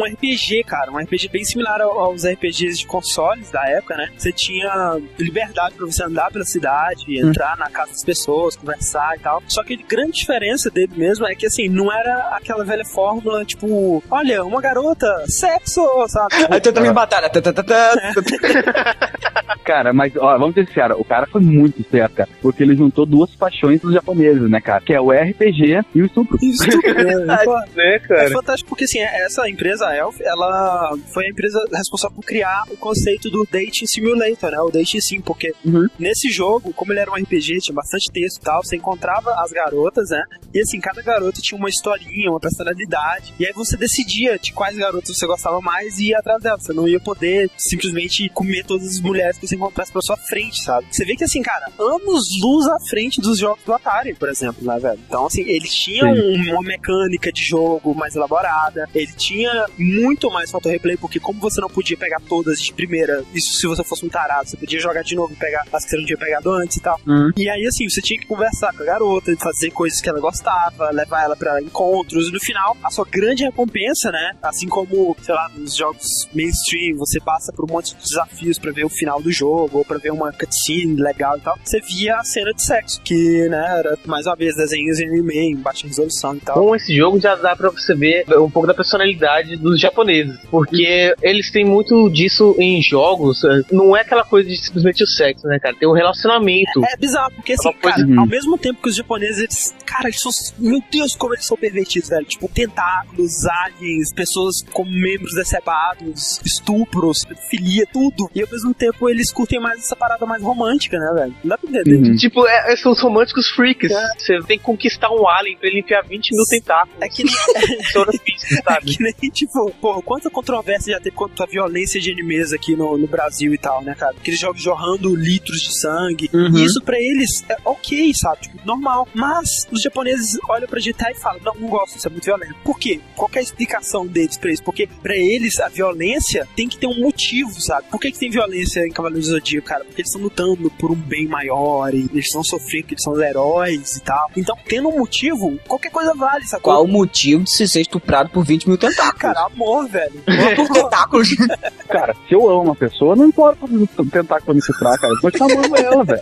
um RPG, cara. Um RPG bem similar ao- aos RPGs de consoles da época, né? Você tinha liberdade pra você andar pela cidade, entrar na casa das pessoas, conversar e tal. Só que a grande diferença dele mesmo é que, assim, não era aquela velha fórmula, tipo, olha, uma garota, sexo, sabe? Aí tu também batalha. tá. (laughs) (laughs) Cara, mas, ó, vamos ser sinceros, o cara foi muito esperto, cara, porque ele juntou duas paixões dos japoneses, né, cara? Que é o RPG e o estupro. Isso, é, (laughs) É cara? fantástico porque assim, essa empresa, a Elf, ela foi a empresa responsável por criar o conceito do Dating Simulator, né? O Dating Sim, porque Uhum. nesse jogo, como ele era um RPG, tinha bastante texto e tal, você encontrava as garotas, né? E assim, cada garota tinha uma historinha, uma personalidade. E aí você decidia de quais garotas você gostava mais e ia atrás delas. Você não ia poder simplesmente comer todas as mulheres que você encontrasse pela sua frente, sabe? Você vê que assim, cara, anos luz à frente dos jogos do Atari, por exemplo, né, velho? Então, assim, eles tinham um- uma mecânica de jogo mais elaborada, ele tinha muito mais fator replay, porque como você não podia pegar todas de primeira, isso se você fosse um tarado, você podia jogar de novo e pegar as que você não tinha pegado antes e tal. Uhum. E aí, assim, você tinha que conversar com a garota, fazer coisas que ela gostava, levar ela pra encontros, e no final, a sua grande recompensa, né? Assim como, sei lá, nos jogos mainstream, você passa por um monte de desafios pra ver o final do jogo, ou pra ver uma cutscene legal e tal, você via a cena de sexo, que, né, era mais uma vez desenhos em anime, em baixa resolução e tal. Com esse jogo já dá pra você ver um pouco da personalidade dos japoneses, porque eles têm muito disso em jogos, não é aquela coisa de simplesmente o sexo, né, cara? Tem um relacionamento. É, é bizarro, porque assim, Uma coisa- cara, ao mesmo tempo que os japoneses, eles, cara, eles são, meu Deus, como eles são pervertidos, velho. Tipo, tentáculos, aliens, pessoas como membros decepados, estupros, pedofilia, tudo. E ao mesmo tempo eles curtem mais essa parada mais romântica, né, velho? Não dá pra entender. Uhum. Tipo, é, são os românticos freaks. Você tem que conquistar um alien pra ele enfiar 20 mil tentáculos. É que nem, física, (laughs) é sabe? que nem, tipo, porra, quanta controvérsia já teve quanto a violência de animes aqui no, no Brasil e tal, né, cara? Aqueles jogos jorrando litros de sangue. Uhum. E isso pra eles é ok, sabe? Tipo, normal. Mas os japoneses olham pra gente e falam: não, não gosto, isso é muito violento. Por quê? Qual que é a explicação deles pra isso? Porque pra eles a violência tem que ter um motivo, sabe? Por que, que tem violência em Cavaleiros do Zodíaco, cara? Porque eles estão lutando por um bem maior e eles estão sofrendo, que eles são os heróis e tal. Então, tendo um motivo, qualquer coisa vale, sacou? Qual o motivo de se ser estuprado por 20 mil tentáculos? Cara, amor, velho. (laughs) por tentáculos. (laughs) Cara, se eu amo uma pessoa, não importa tentar pra me estuprar, cara. Eu te amando ela, velho.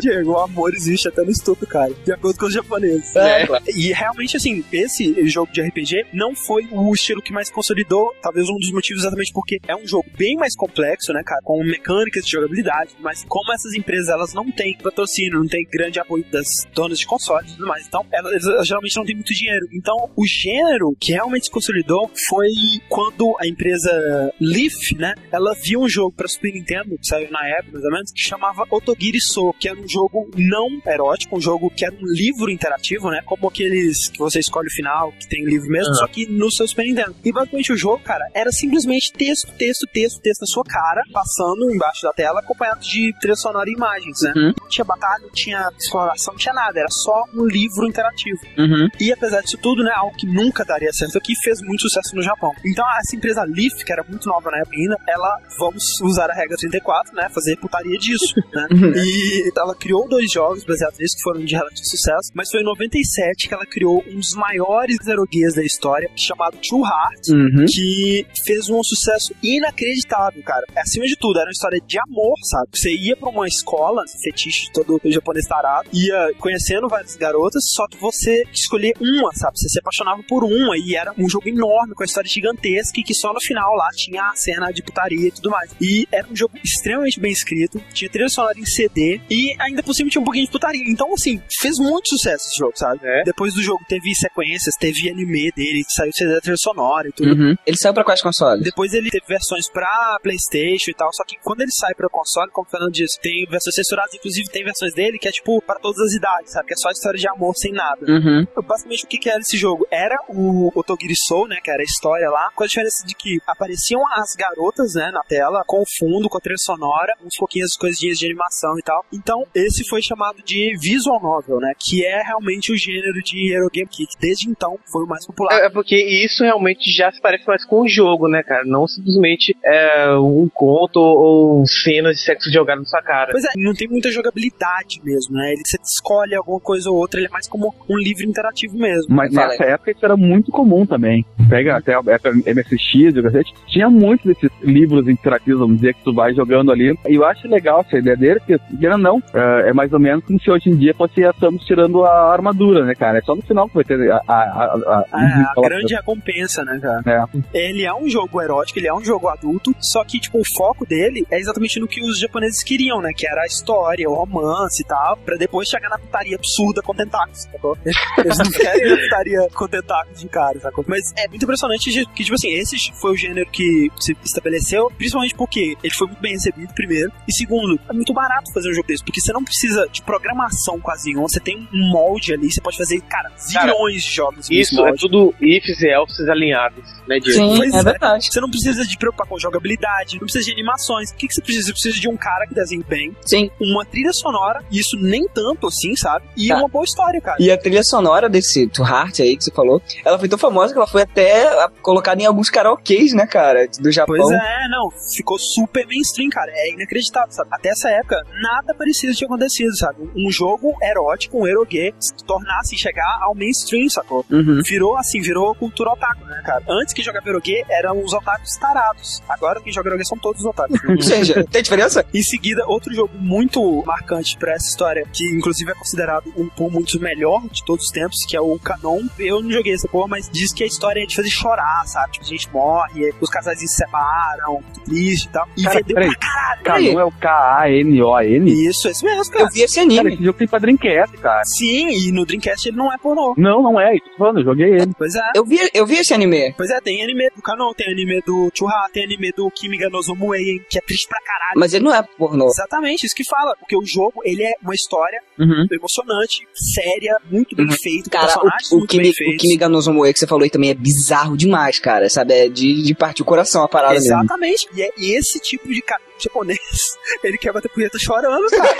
Diego, o amor existe até no estupro, cara. De acordo com os japoneses. É, claro. E realmente, assim, esse jogo de RPG não foi o estilo que mais consolidou. Talvez um dos motivos exatamente porque é um jogo bem mais complexo, né, cara? Com mecânicas de jogabilidade. Mas como essas empresas, elas não têm patrocínio, não têm grande apoio das donas de consoles e tudo mais. Então, elas, elas geralmente não têm muito dinheiro. Então, o gênero que realmente se consolidou foi quando a empresa Leaf, né? Ela viu um jogo pra Super Nintendo, que saiu na época, mais ou menos, que chamava Otogiri So, que era um jogo não erótico, um jogo que era um livro interativo, né? Como aqueles que você escolhe o final, que tem livro mesmo, só que no seu Super Nintendo. E basicamente o jogo, cara, era simplesmente texto, texto, texto, texto na sua cara, passando embaixo da tela, acompanhado de trilha sonora e imagens, né? Uhum. Não tinha batalha, não tinha exploração, não tinha nada, era só um livro interativo. Uhum. E apesar disso tudo, né, algo que nunca daria certo aqui, fez muito sucesso no Japão. Então essa empresa Leaf, que era muito nova na época ainda, ela, vamos usar a regra 34, né, fazer putaria disso, (laughs) né? E ela criou dois jogos baseados nisso, que foram de relativo sucesso, mas foi em 97 que ela criou um dos maiores eroguês da história, chamado Two Hearts, Uhum. que fez um sucesso inacreditável, cara. Acima de tudo, era uma história de amor, sabe? Você ia pra uma escola, fetiche de todo japonês tarado, ia conhecendo várias garotas, só que você escolher uma, sabe? Você se apaixonava por uma e era um jogo enorme, com a história gigantesca e que só no final lá tinha a cena de putaria e tudo mais. E era um jogo extremamente bem escrito, tinha trilha sonora em CD e ainda por cima tinha um pouquinho de putaria. Então, assim, fez muito sucesso esse jogo, sabe? É. Depois do jogo teve sequências, teve anime dele, saiu CD da trilha sonora e tudo. Uhum. Ele saiu pra quais consoles? Depois ele teve versões pra PlayStation e tal, só que quando ele sai pra console, como o Fernando disse, tem versões censuradas, inclusive tem versões dele que é tipo pra todas as idades, sabe? Que é só história de amor sem nada. Uhum. Basicamente, o que, que era esse jogo? Era o Otogiri Soul, né? Que era a história lá, com a diferença de que apareciam as garotas, né, na tela, com o fundo, com a trilha sonora, uns pouquinhos as coisinhas de animação e tal. Então, esse foi chamado de Visual Novel, né? Que é realmente o gênero de Hero Game que desde então foi o mais popular. É, é porque isso realmente já se parece mais com o jogo, né, cara? Não simplesmente é, um conto ou cenas de sexo jogado na sua cara. Pois é, não tem muita jogabilidade mesmo, né? Ele você escolhe alguma coisa ou outra, ele é mais como um livro interativo mesmo. Mas Fala nessa época isso era muito comum também. Pega até a época MSX, o cacete, tinha muito desses livros interativos, vamos dizer, que tu vai jogando ali. E eu acho legal essa ideia dele, porque, querendo não, é é mais ou menos como se hoje em dia fosse a Samus tirando a armadura, né, cara? É só no final que vai ter a. a, a, a- Ah, a grande recompensa, né, cara? É. Ele é um jogo erótico, ele é um jogo adulto, só que, tipo, o foco dele é exatamente no que os japoneses queriam, né? Que era a história, o romance e tal, pra depois chegar na putaria absurda com tentáculos, sacou? (laughs) Eles não querem a putaria com tentáculos de cara, sacou? Mas é muito impressionante que, tipo assim, esse foi o gênero que se estabeleceu, principalmente porque ele foi muito bem recebido, primeiro, e segundo, é muito barato fazer um jogo desse, porque você não precisa de programação quase nenhuma, você tem um molde ali, você pode fazer, cara, zilhões de jogos Isso é tudo ifs e elfs alinhados, né, Diego? Sim, Pois é é. verdade. Você não precisa de preocupar com jogabilidade, não precisa de animações. O que, que você precisa? Você precisa de um cara que desenhe bem, Sim. uma trilha sonora, e isso nem tanto assim, sabe? E Tá. uma boa história, cara. E a trilha sonora desse To Heart aí que você falou, ela foi tão famosa que ela foi até ah, colocada em alguns karaokês, né, cara? Do Japão. Pois é, não, ficou super mainstream, cara. É inacreditável, sabe? Até essa época, nada parecido tinha acontecido, sabe? Um jogo erótico, um erogue, se tornasse chegar ao mainstream, sacou? Uhum. Virou assim, virou cultura otaku, né, cara? Antes que jogava erogue, eram os otakus tarados. Agora quem joga erogue são todos os otakus. (laughs) Ou seja, Tem diferença? Em seguida, outro jogo muito marcante pra essa história, que inclusive é considerado um por muitos melhor de todos os tempos, que é o Canon. Eu não joguei essa porra, mas diz que a história é de fazer chorar, sabe? Tipo, a gente morre, os casais se separam, triste e tal. E Cara, vendeu pra caralho. Canon é o K-A-N-O-N? Isso, esse mesmo, cara. Eu vi esse anime. Cara, esse jogo tem pra Dreamcast, cara. Sim, e no Dreamcast ele não é pornô. Não, não é. Tô falando, eu joguei ele. Pois é. Eu vi, eu vi esse anime. Pois é, tem anime do Canon, tem anime do Churra, tem anime do Kimiga no Zomuei, que é triste pra caralho. Mas ele não é pornô. Exatamente, isso que fala. Porque o jogo, ele é uma história Uhum. emocionante, séria, muito bem Uhum. feito, Cara, o, o, Kimi, bem o feitos. Kimi Ganozomoe que você falou aí também é bizarro demais, cara. Sabe? É de, de partir o coração a parada mesmo. Exatamente. E é esse tipo de cara japonês, (laughs) ele quer bater punheta chorando, cara.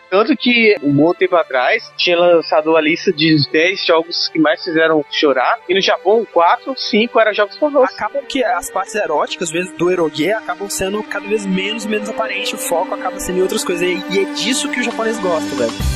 (laughs) Tanto que, um bom tempo atrás, tinha lançado a lista de 10 jogos que mais fizeram chorar. E no Japão, 4, 5 eram jogos pornôs. Acabam que as partes eróticas, às vezes, do erogue acabam sendo cada vez menos e menos aparente. O foco acaba sendo em outras coisas. E e é disso que o japonês gosta, velho.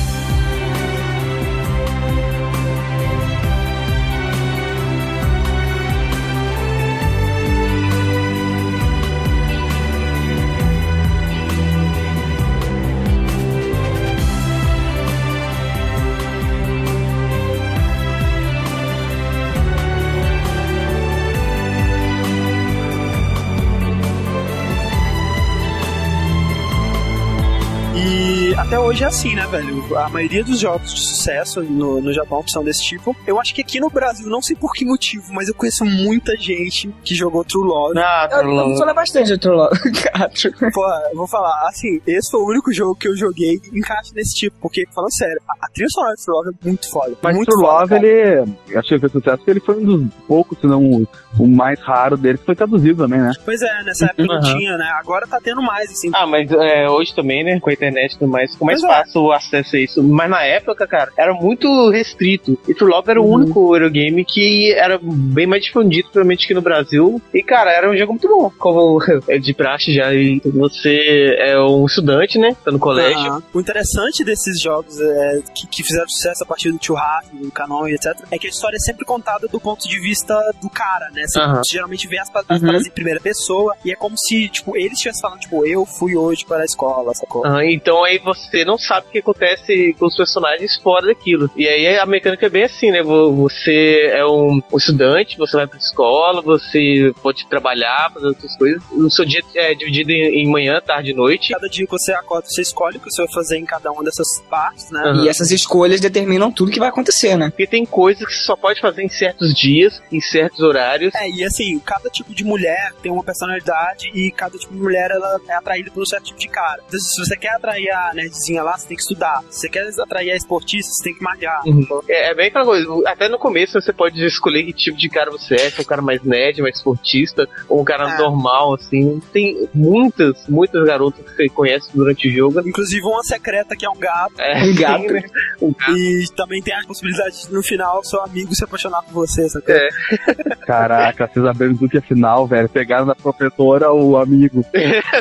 Hoje é assim, né, velho? A maioria dos jogos de sucesso no, no Japão que são desse tipo. Eu acho que aqui no Brasil, não sei por que motivo, mas eu conheço muita gente que jogou True Love. Ah, Eu, eu falo bastante de True Love, (laughs) cara. Pô, eu vou falar, assim, esse foi o único jogo que eu joguei que encaixa nesse tipo, porque, falando sério, a, a trilha sonora de True Love é muito foda. Mas muito True Love, cara. ele. Eu achei que foi sucesso porque ele foi um dos poucos, se não o, o mais raro dele, que foi traduzido também, né? Pois é, nessa época não Aham. tinha, né? Agora tá tendo mais, assim. Ah, mas é, hoje também, né, com a internet e tudo mais, ficou mais É. fácil o acesso a isso. Mas na época, cara, era muito restrito. E True Love era o Uhum. único Eurogame que era bem mais difundido, provavelmente aqui no Brasil. E, cara, era um jogo muito bom. Como (laughs) é de praxe já, e você é um estudante, né, tá no colégio. Aham. O interessante desses jogos é, que, que fizeram sucesso a partir do Churrasco, do Canon e etc., é que a história é sempre contada do ponto de vista do cara, né? Você Aham. geralmente vê as, pa- as paradas em primeira pessoa e é como se, tipo, ele estivesse falando, tipo, eu fui hoje para a escola, sacou? Então aí você não sabe o que acontece com os personagens fora daquilo. E aí a mecânica é bem assim, né? Vo- Você é um, estudante, você vai pra escola, você pode trabalhar, fazer outras coisas. O seu dia é dividido em, em manhã, tarde e noite. Cada dia que você acorda, você escolhe o que você vai fazer em cada uma dessas partes, né? Aham. E essas escolhas determinam tudo que vai acontecer, né? Porque tem coisas que você só pode fazer em certos dias, em certos horários. É, e assim, cada tipo de mulher tem uma personalidade e cada tipo de mulher ela é atraída por um certo tipo de cara. Então, se você quer atrair a nerdzinha lá, você tem que estudar. Se você quer atrair a esportista, você tem que malhar. É, é bem aquela coisa. Até no começo você pode escolher que tipo de cara você é, se é um cara mais nerd, mais esportista, ou um cara É. normal, assim. Tem muitas, muitas garotas que você conhece durante o jogo. Inclusive uma secreta que é um gato. É, Um gato. sim, né? Um gato. E também tem a possibilidade de no final seu amigo se apaixonar por você, sacou? É. (laughs) Caraca, vocês abriram do que afinal, velho. Pegaram da professora o amigo. (laughs)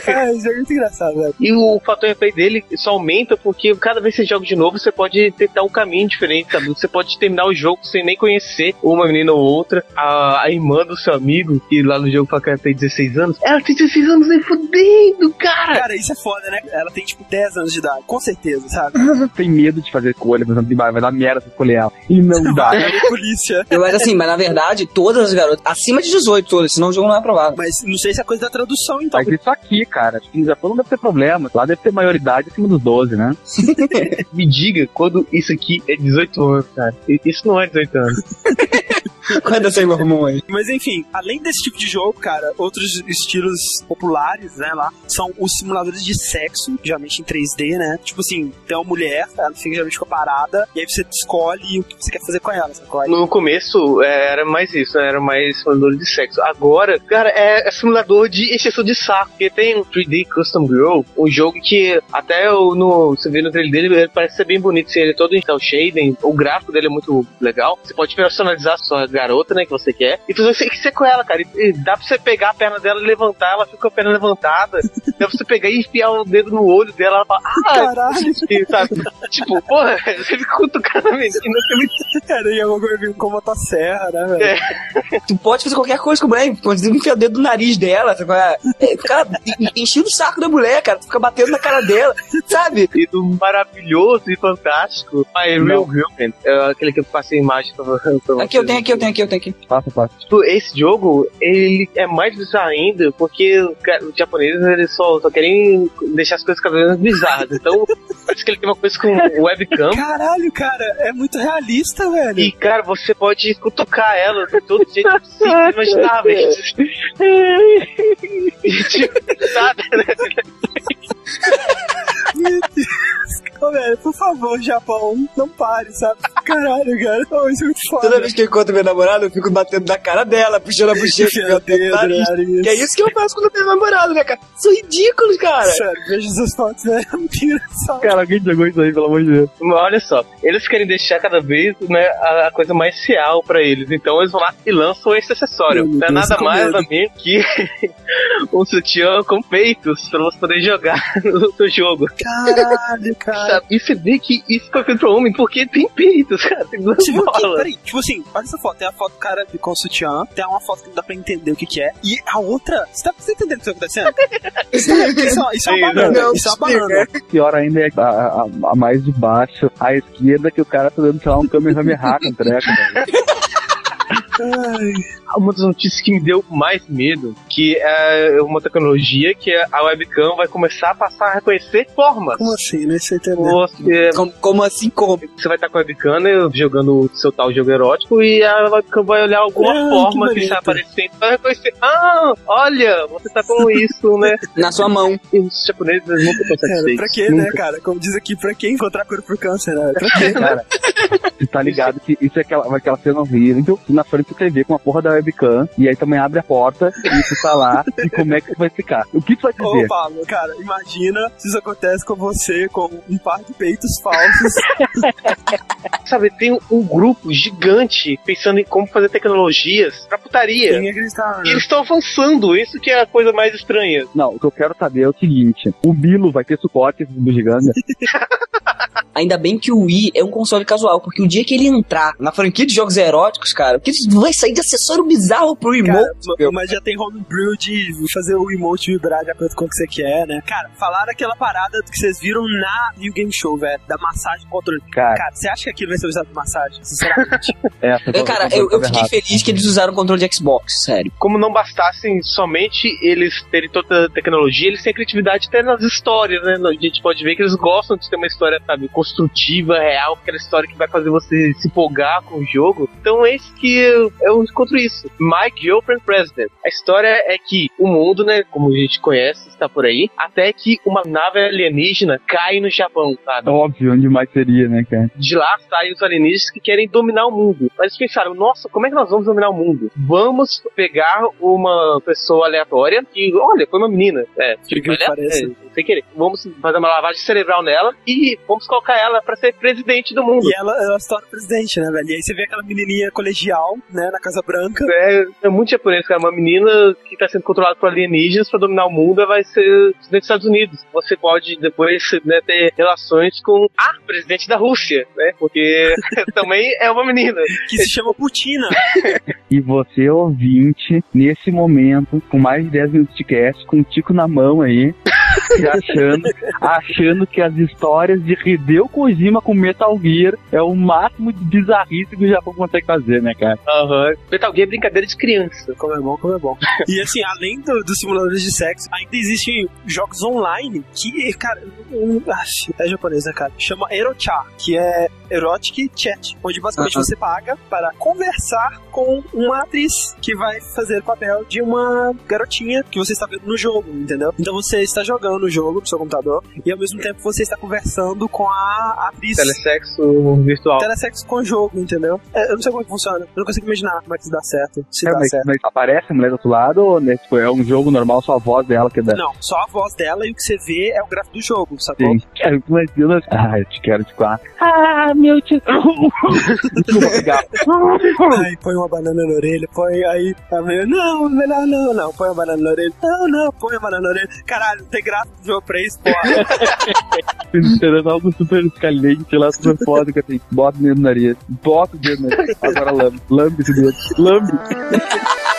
É, isso é muito engraçado, velho. E o fator replay dele só aumenta porque cada vez que você joga de novo, você pode tentar um caminho diferente, sabe? Você pode terminar o jogo sem nem conhecer uma menina ou outra. A, a irmã do seu amigo, que lá no jogo fala que ela tem 16 anos, ela tem 16 anos nem fudendo, cara! Cara, isso é foda, né? Ela tem tipo 10 anos de idade, com certeza, sabe? (laughs) Tem medo de fazer escolha, por exemplo, vai vai dar merda se escolher ela. E não dá. É polícia. (laughs) Mas assim, mas na verdade, todas as garotas, acima de 18 todas, senão o jogo não é aprovado. Mas não sei se é coisa da tradução, então. Mas isso aqui, cara, acho que no Japão não deve ter problema. Lá deve ter maioridade acima dos 12, né? (laughs) Me diga quando isso aqui é 18 anos, cara. Isso não é 18 anos. (laughs) (laughs) Quando você hormônio aí? Mas enfim, além desse tipo de jogo, cara, outros estilos populares, né, lá, são os simuladores de sexo, geralmente em 3D, né? Tipo assim, tem uma mulher, ela fica geralmente com a parada, e aí você escolhe o que você quer fazer com ela, sacou? No começo é, era mais isso, né? era mais simulador de sexo. Agora, cara, é, é simulador de exceção de saco. Porque tem o 3D Custom Girl, um jogo que até no, você vê no trailer dele, ele parece ser bem bonito. Assim, ele é todo em cel shading, o gráfico dele é muito legal. Você pode personalizar a sua garota, né, que você quer, e fazer o que você quiser com ela, cara. E, e dá pra você pegar a perna dela e levantar, ela fica com a perna levantada. dá pra você pegar e enfiar o dedo no olho dela, ela fala, ah, Caralho. e, sabe? tipo, porra, você fica cutucando a menina, você me Cara, e eu vim com motosserra, né, velho? É. Tu pode fazer qualquer coisa com a mulher, pode enfiar o dedo no nariz dela, é, ficar enchendo o saco da mulher, cara, fica batendo na cara dela, sabe? E do maravilhoso e fantástico My Real Girlfriend, é aquele que eu passei a imagem pra, pra Aqui, eu tenho aqui, eu tenho aqui, eu tenho aqui. Passa, passa. Tipo, esse jogo, ele é mais bizarro ainda, porque os japoneses, eles só, só querem deixar as coisas cada vez mais bizarras. Então, (laughs) parece que ele tem uma coisa com webcam. Caralho, cara, é muito realista, velho. E, cara, você pode cutucar ela de todo jeito possível, (laughs) imaginável. tipo? Meu Deus. (laughs) Ô, velho, por favor, Japão, não pare, sabe? Caralho, cara. Oh, isso é muito foda. Toda vez que eu encontro minha namorada, eu fico batendo na cara dela, puxando a bochecha. (laughs) Meu Deus, nariz. Que é isso que eu faço quando eu tenho namorado, né, cara? São ridículos, cara. Sério, veja essas fotos, né? É muito engraçado. Cara, alguém jogou isso aí, pelo amor de Deus. Mas olha só, eles querem deixar cada vez né, a, coisa mais real pra eles. Então eles vão lá e lançam esse acessório. Não é nada mais ou menos que (laughs) um sutiã com peitos pra você poder jogar (laughs) no seu jogo. Caralho, cara. E você vê que isso foi feito pra homem porque tem peitos, cara. Tem duas Você viu que, bolas. peraí, tipo assim, olha essa foto. Tem a foto do cara com o sutiã, tem uma foto que não dá pra entender o que que é. E a outra, você tá, você entendendo o que tá acontecendo? (laughs) Isso, é- isso, é- isso é uma banana. não, isso é uma banana. Pior ainda é a, a- a mais de baixo, à esquerda, que o cara tá dando, sei lá, um Kamehameha com treco, velho. (laughs) Uma das notícias que me deu mais medo, que é uma tecnologia que a webcam vai começar a passar a reconhecer forma. Como assim? Não sei entender. Você, Como, como assim, como? você vai estar com a webcam né, jogando o seu tal jogo erótico e a webcam vai olhar alguma Ah, forma que que, está aparecendo vai reconhecer. Ah, olha, você tá com isso, né? (laughs) Na sua mão. E os japoneses nunca estão satisfeitos. pra quê, Nunca. né, cara? Como diz aqui, pra que encontrar cura pro câncer, né? Pra quê? Cara, (laughs) tá ligado que isso é aquela, aquela cena horrível na frente da TV com a porra da webcam, e aí também abre a porta e tu tá lá, e como é que tu vai ficar? O que tu vai Ô, dizer? Pablo, cara, imagina se isso acontece com você com um par de peitos falsos. (laughs) Sabe, tem um, um grupo gigante pensando em como fazer tecnologias pra putaria. Ninguém acreditava, E né? eles estão avançando, isso que é a coisa mais estranha. Não, o que eu quero saber é o seguinte: o Milo vai ter suporte do Giganga? (laughs) Ainda bem que o Wii é um console casual, porque o dia que ele entrar na franquia de jogos eróticos, cara, que vai sair de acessório bizarro pro Cara, remote. meu. mas já tem homebrew de fazer o emote vibrar de acordo com o que você quer, né? Cara, falaram aquela parada que vocês viram na New Game Show, velho, da massagem com controle. Cara, Cara, você acha que aquilo vai ser usado pra massagem? Sinceramente. (laughs) Eu, cara, eu, eu fiquei feliz que eles usaram o controle de Xbox, sério. Como não bastassem somente eles terem toda a tecnologia, eles têm criatividade até nas histórias, né? A gente pode ver que eles gostam de ter uma história, sabe, construtiva, real, aquela história que vai fazer você se empolgar com o jogo. Então é isso que eu, eu encontro isso. My Girlfriend President. A história é que o mundo, né, como a gente conhece, está por aí, até que uma nave alienígena cai no Japão, sabe? Óbvio, onde mais seria, né, cara? de lá saem os alienígenas que querem dominar o mundo. Mas eles pensaram, nossa, como é que nós vamos dominar o mundo? Vamos pegar uma pessoa aleatória que, olha, foi uma menina. É, tipo, que parece. é, sem querer. Vamos fazer uma lavagem cerebral nela e vamos colocar ela pra ser presidente do mundo. E ela, ela se torna presidente, né, velho? E aí você vê aquela menininha colegial, né, na Casa Branca. É, é muito japonês, cara. Uma menina que tá sendo controlada por alienígenas pra dominar o mundo ela vai ser presidente dos Estados Unidos. Você pode depois né, ter relações com a presidente da Rússia, né? Porque (laughs) também é uma menina. Que se chama Putina. (laughs) E você, ouvinte, nesse momento, com mais de 10 minutos de cast, com o tico na mão aí, (laughs) achando, achando que as histórias de Hideo Kojima com Metal Gear é o máximo de bizarrice que o Japão consegue fazer, né, cara? Aham. Metal Gear é brincadeira de criança. Como é bom, como é bom. E assim, além do- dos simuladores de sexo, ainda existem jogos online que, cara, um, é japonês, né, cara? Chama Erocha, que é Erotic Chat, onde basicamente você paga para conversar com uma atriz que vai fazer o papel de uma garotinha que você está vendo no jogo, entendeu? Então você está jogando o jogo no seu computador e ao mesmo tempo você está conversando com a atriz. Telesexo virtual. Telesexo com o jogo, entendeu? É, eu não sei como é que funciona. Eu não consigo imaginar como é que isso dá certo. Se É, dá mas, certo. mas aparece a mulher do outro lado ou né, tipo, é um jogo normal, só a voz dela que dá? Não, só a voz dela e o que você vê é o gráfico do jogo, sacou? Sim. Ah, eu te quero de quatro. Ah, meu pegar. (laughs) Aí põe uma banana na orelha, põe aí. A mulher, não, melhor não, não, põe a banana na orelha. Não, não, põe a banana na orelha. Caralho, tem gráfico do jogo porra. (laughs) Esperando algo super caliente lá, super foda, que assim, bota o dedo no nariz, bota o dedo no nariz, agora lambe, lambe esse dedo, lambe. (laughs)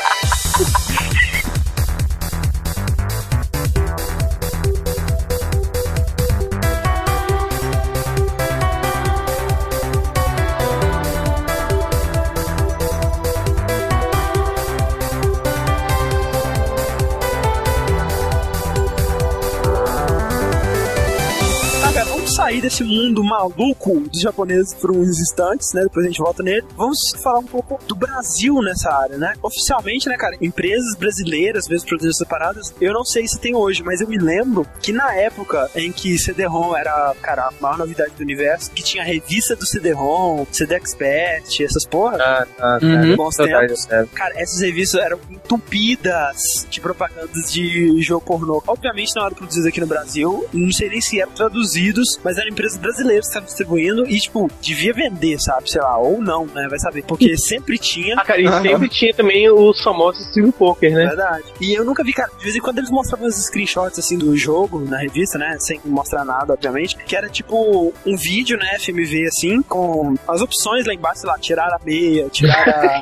desse mundo maluco dos japoneses por uns instantes, né? Depois a gente volta nele. Vamos falar um pouco do Brasil nessa área, né? Oficialmente, né, cara, empresas brasileiras, mesmo produzidas separadas, eu não sei se tem hoje, mas eu me lembro que na época em que CD-ROM era, cara, a maior novidade do universo, que tinha a revista do CD-ROM, CD Expert, essas porra. Ah, ah, uhum. bons tempos. Cara, essas revistas eram entupidas de propagandas de jogo pornô. Obviamente não eram produzidas aqui no Brasil, não sei nem se eram traduzidos, mas eram empresas brasileiras que estavam distribuindo e, tipo, devia vender, sabe? Sei lá, ou não, né? Vai saber. Porque sempre tinha. Ah, cara, e uhum. sempre tinha também os famosos Steve Poker, né? Verdade. E eu nunca vi, cara, de vez em quando eles mostravam os screenshots, assim, do jogo na revista, né? Sem mostrar nada, obviamente. Que era, tipo, um vídeo, né? FMV, assim, com as opções lá embaixo, sei lá, tirar a meia, tirar a.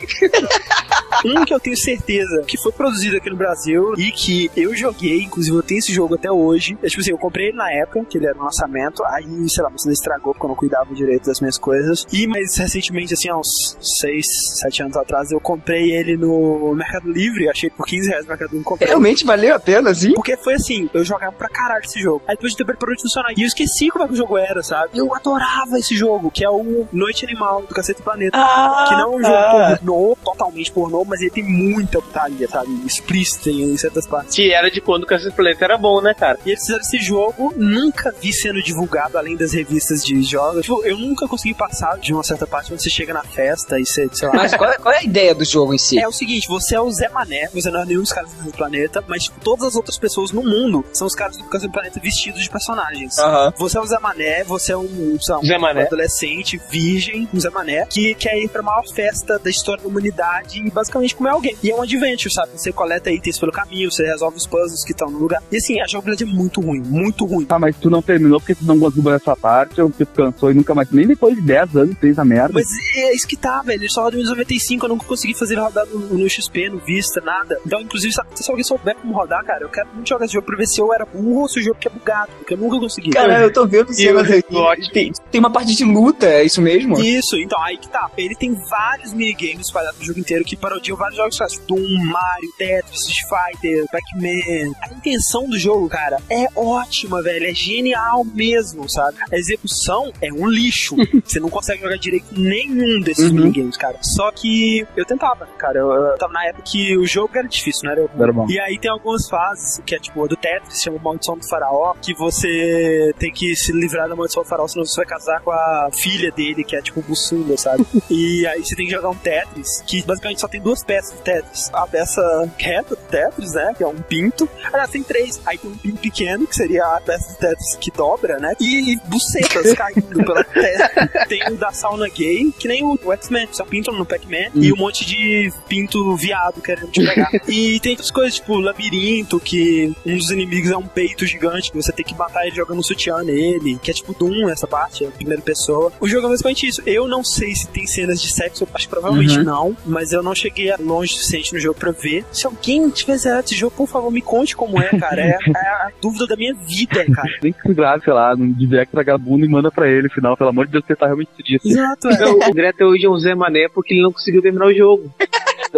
(laughs) um que eu tenho certeza que foi produzido aqui no Brasil e que eu joguei, inclusive eu tenho esse jogo até hoje. É, tipo assim, eu comprei ele na época, que ele era um lançamento, aí, sei lá, você estragou porque eu não cuidava direito das minhas coisas. E mais recentemente, assim, há uns 6, 7 anos atrás, eu comprei ele no Mercado Livre, achei por 15 reais no Mercado Livre. Comprei. Realmente valeu a pena, assim? Porque foi assim, eu jogava pra caralho esse jogo. Aí depois de tempo ele parou de funcionar. E eu esqueci como é que o jogo era, sabe? Eu adorava esse jogo, que é o Noite Animal do Cacete Planeta. Ah, que não é um jogo ah. pornô, totalmente pornô, mas ele tem muita putaria, sabe? Explícita em certas partes. Que era de quando o Cacete Planeta era bom, né, cara? E eles fizeram esse jogo, nunca vi sendo divulgado além das revistas de jogos. Tipo, eu nunca consegui passar de uma certa parte onde você chega na festa e você, sei lá. Mas qual é, qual é a ideia do jogo em si? É o seguinte, você é o Zé Mané, você não é nenhum dos caras do planeta, mas tipo, todas as outras pessoas no mundo são os caras do Cacete Planeta vestidos de personagens. Uhum. Você é o Zé Mané, você é um, sei lá, um Zé Mané. adolescente, virgem, um Zé Mané, que quer ir pra maior festa da história da humanidade e basicamente comer alguém. E é um adventure, sabe? Você coleta itens pelo caminho, você resolve os puzzles que estão no lugar. E assim, a jogabilidade é muito ruim, muito ruim. Tá, mas tu não terminou porque tu não conseguiu essa parte, porque tu cansou e nunca mais. Nem depois de 10 anos fez a merda. Mas é isso que tá, velho. Ele só roda em 95, eu nunca consegui fazer ele rodar no, no XP, no Vista, nada. Então, inclusive, se alguém souber como rodar, cara, eu quero muito jogar esse jogo pra ver se eu era burro ou se o jogo que é bugado, porque eu nunca consegui. Cara, eu tô vendo cenas aqui. Tem, tem uma parte de luta, é isso mesmo? Isso, então, aí que tá. Ele tem vários minigames espalhados no jogo inteiro que parodiam vários jogos clássicos. Doom, Mario, Tetris, Street Fighter, Pac-Man. A intenção do jogo, cara, é ótima, velho. É genial mesmo, sabe? A execução é um lixo. (laughs) Você não consegue jogar direito nenhum desses uhum. minigames, cara. Só que eu tentava, cara. Eu, eu tava na época que o jogo era difícil, não era, era bom. E aí tem algumas fases, que é tipo a do Tetris, chama Maldição do Faraó, que você tem que se livrar da Maldição do Faraó, senão você vai casar com a filha dele, que é tipo Bussunda, sabe? (laughs) e aí você tem que jogar um Tetris, que basicamente só tem duas peças do Tetris. A peça reta do Tetris, né? Que é um pinto. Aliás, tem três. Aí tem um pinto pequeno, que seria a peça do Tetris que dobra, né? E, e bucetas caindo pela testa. Tem o da sauna gay, que nem o, o X-Men. Você pinto no Pac-Man hum. e um monte de pinto viado querendo te pegar. (laughs) e tem outras coisas, tipo labirinto, que um dos inimigos é um peito gigante, que você tem que matar ele jogando um sutiã nele, que é tipo Doom, essa parte, é a primeira pessoa. O jogo é basicamente isso. Eu não sei se tem cenas de sexo, eu acho que provavelmente uhum. não, mas eu não cheguei longe o suficiente no jogo pra ver. Se alguém tiver zerado esse jogo, por favor, me conte como é, cara. É, é a dúvida da minha vida, cara. (laughs) Tem que cuidar, sei lá, não devia tragar bunda e manda pra ele, final, pelo amor de Deus, você tá realmente dia. Exato, é. O Greta hoje é um Zé Mané porque ele não conseguiu terminar o jogo.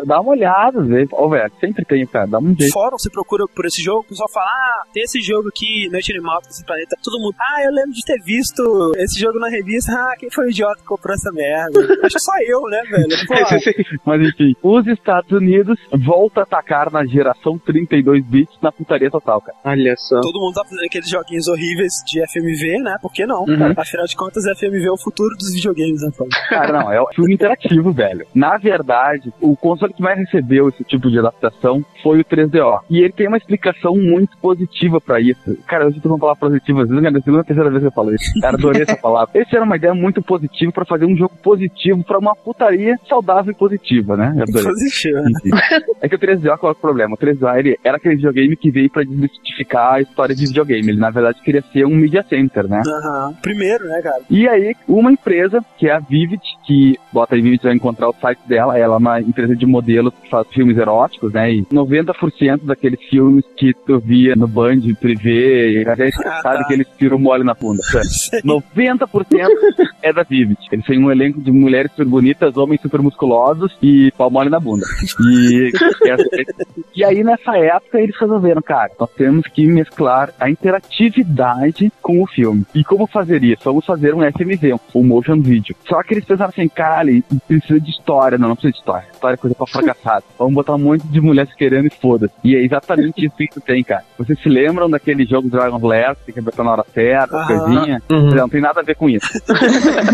Dá uma olhada, vê. Ó, oh, velho, sempre tem, cara, dá um jeito. Fórum, você procura por esse jogo, o pessoal fala, ah, tem esse jogo aqui, Noite Animal, esse planeta. Todo mundo, ah, eu lembro de ter visto esse jogo na revista, ah, quem foi o idiota que comprou essa merda? (laughs) Acho que só eu, né, velho? (laughs) Mas enfim, os Estados Unidos volta a atacar na geração 32 bits na putaria total, cara. Olha só. Todo mundo tá fazendo aqueles joguinhos horríveis de FMV, né? Por que não? Uhum. Afinal de contas, FMV é o futuro dos videogames, Antônio. Cara, não, é o filme interativo, velho. Na verdade, o console console que mais recebeu esse tipo de adaptação foi o 3DO. E ele tem uma explicação muito positiva pra isso. Cara, eu tô uma palavra positiva, às vezes é a segunda ou terceira vez que eu falo isso. Cara, adorei essa palavra. Esse era uma ideia muito positiva pra fazer um jogo positivo pra uma putaria saudável e positiva, né? Positivo. É que o 3DO, qual é o problema? O 3DO ele era aquele videogame que veio pra desmistificar a história de videogame. Ele, na verdade, queria ser um media center, né? Aham. Primeiro, né, cara? E aí, uma empresa, que é a Vivid, que bota aí Vivid vai encontrar o site dela, ela é uma empresa de modelos que faz filmes eróticos, né? E 90% daqueles filmes que tu via no Band, Privé, a gente Ah, sabe tá. que eles tiram mole na bunda. (laughs) Sei. 90% é da Vivid. Eles têm um elenco de mulheres super bonitas, homens super musculosos e pau mole na bunda. E, (laughs) e aí, nessa época, eles resolveram, cara, nós temos que mesclar a interatividade com o filme. E como fazer isso? Vamos fazer um FMV, um motion video. Só que eles pensaram assim, cara, e precisa de história. Não, não precisa de história. História é coisa pra fracassado. Vamos botar um monte de mulheres querendo e foda-se. E é exatamente isso que tu tem, cara. Vocês se lembram daquele jogo Dragon Lair, que tem que apertar na hora certa, Aham. coisinha? Uhum. Não tem nada a ver com isso.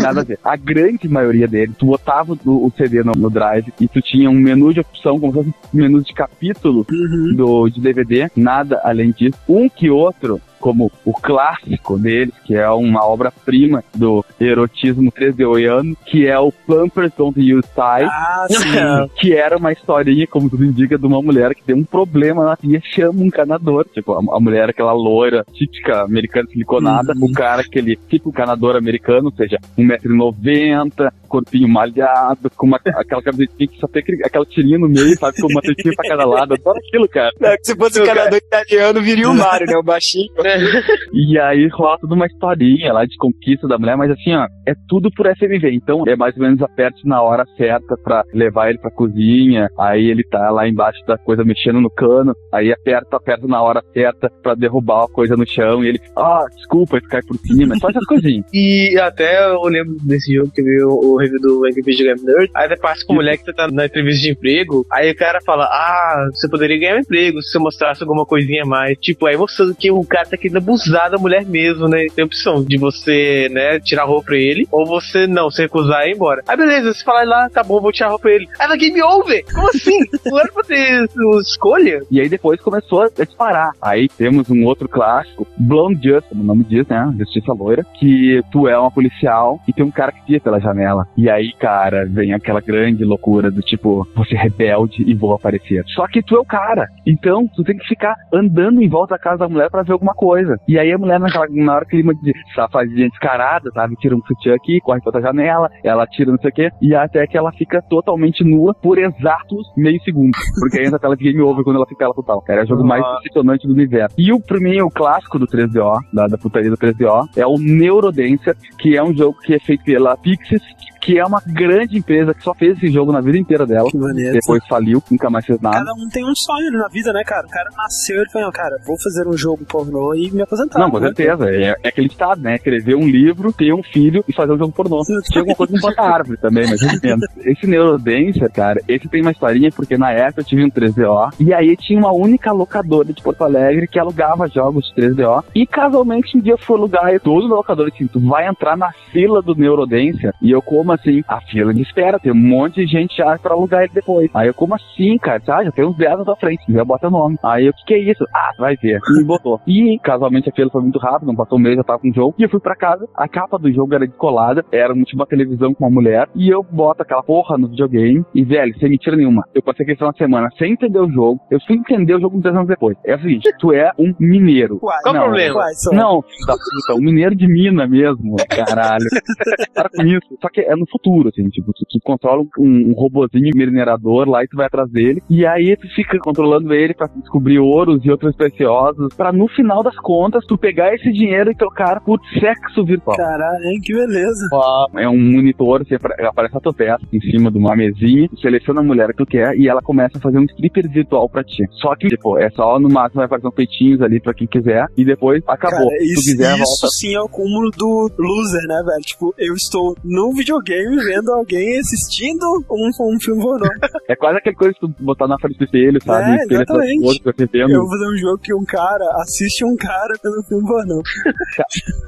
nada a ver. A grande maioria deles, tu botava o, o CD no, no drive e tu tinha um menu de opção, como se fosse um menu de capítulo Uhum. do, de DVD, nada além disso. Um que outro, como o clássico deles, que é uma obra-prima do erotismo 3D que é o Plumpers Don't Use Tie, Ah, (laughs) que era uma historinha, como tudo indica, de uma mulher que tem um problema na pia, chama um encanador. Tipo, a, a mulher, aquela loira, típica americana siliconada, Uhum. o cara, aquele tipo encanador americano, ou seja, 1,90m, corpinho malhado, com uma, aquela camisetinha que só tem aquele- aquela tirinha no meio, sabe, com uma tetinha pra cada lado. Adoro aquilo, cara. É, se fosse um canador italiano, viria o Mario, né? O baixinho. (laughs) E aí rola toda uma historinha lá de conquista da mulher, mas assim, ó, é tudo por FMV. Então é mais ou menos aperte na hora certa pra levar ele pra cozinha. Aí ele tá lá embaixo da coisa mexendo no cano. Aí aperta, aperta na hora certa pra derrubar a coisa no chão. E ele, ah, desculpa, ele cai por cima. Só essas coisinhas. (laughs) E até eu lembro desse jogo que veio o review do Angry Video Game Nerd. Aí você passa com o moleque que tá na entrevista de emprego. Aí o cara fala: Ah, você poderia ganhar um emprego se você mostrasse alguma coisinha a mais. Tipo, aí mostrando que o cara tá querendo abusar da mulher mesmo, né? Tem a opção de você, né, tirar a roupa pra ele. Ou você não, se recusar e ir embora. Aí beleza, você fala lá, tá bom, vou tirar a roupa pra ele. Aí ela game over! Como assim? Não era pra ter escolha? E aí depois começou a disparar. Aí temos um outro clássico, Blonde Justice, o nome diz, né? Justiça loira, que tu é uma policial e tem um cara que pia pela janela. E aí, cara, vem aquela grande loucura do tipo, você é rebelde e vou aparecer. Só que tu é o cara. Então, tu tem que ficar andando em volta da casa da mulher pra ver alguma coisa. E aí a mulher, naquela, na hora clima de safadinha descarada, sabe? Tira um sutiã aqui, corre pra outra janela, ela tira não sei o quê, e até que ela fica totalmente nua por exatos meio segundo. Porque aí entra a tela de game over quando ela fica ela total. Cara, é o jogo mais decepcionante do universo. E o primeiro, o clássico do 3DO, da, da putaria do 3DO, é o Neurodancer, que é um jogo que é feito pela Pixis, que é uma grande empresa que só fez esse jogo na vida inteira dela. Que maneiro. Depois faliu, nunca mais fez nada. Cada um tem um sonho na vida, né, cara? O cara nasceu e falou, cara, vou fazer um jogo pornô e me aposentar. Não, com né? certeza. É, é aquele ditado, né? Escrever um livro, ter um filho e fazer um jogo pornô. Tinha alguma coisa com botar árvore também, mas eu entendo. (laughs) Esse Neurodancer, cara, esse tem uma historinha porque na época eu tive um 3DO e aí tinha uma única locadora de Porto Alegre que alugava jogos de 3DO e casualmente um dia eu fui alugar e todo locador assim, tu vai entrar na fila do Neurodancer e eu como assim, a fila de espera, tem um monte de gente já pra alugar ele depois. Aí eu como assim, cara, ah, já tem uns 10 na tua frente, já bota o nome. Aí eu, o que que é isso? Ah, tu vai ver. E me botou. (laughs) E casualmente a fila foi muito rápido, não passou um mês, já tava com o jogo. E eu fui pra casa, a capa do jogo era descolada, era um tipo uma televisão com uma mulher, e eu boto aquela porra no videogame, e velho, sem mentira nenhuma, eu passei aquele final de semana sem entender o jogo, eu fui entender o jogo 10 anos depois. É o seguinte, tu é um mineiro. Quais? Qual o Não, problema? Não, filho da puta, um mineiro de mina mesmo, caralho. (laughs) Para com isso. Só que é no futuro, assim, tipo, tu, tu controla um, um robozinho minerador lá e tu vai atrás dele, e aí tu fica controlando ele pra descobrir ouros e outros preciosos, pra no final das contas tu pegar esse dinheiro e trocar por sexo virtual. Caralho, hein? Que beleza. É um monitor, você apare- aparece a tua testa em cima de uma mesinha, seleciona a mulher que tu quer e ela começa a fazer um stripper virtual pra ti. Só que, tipo, é só no máximo vai aparecer um peitinhos ali pra quem quiser e depois acabou. Cara, isso, quiser, isso sim é o cúmulo do loser, né, velho? Tipo, eu estou no videogame videogame vendo alguém assistindo um, um filme pornô. É quase aquele coisa que tu botar na frente do espelho, sabe? É, do exatamente. outro, vendo. Eu vou fazer um jogo que um cara assiste um cara vendo um filme pornô.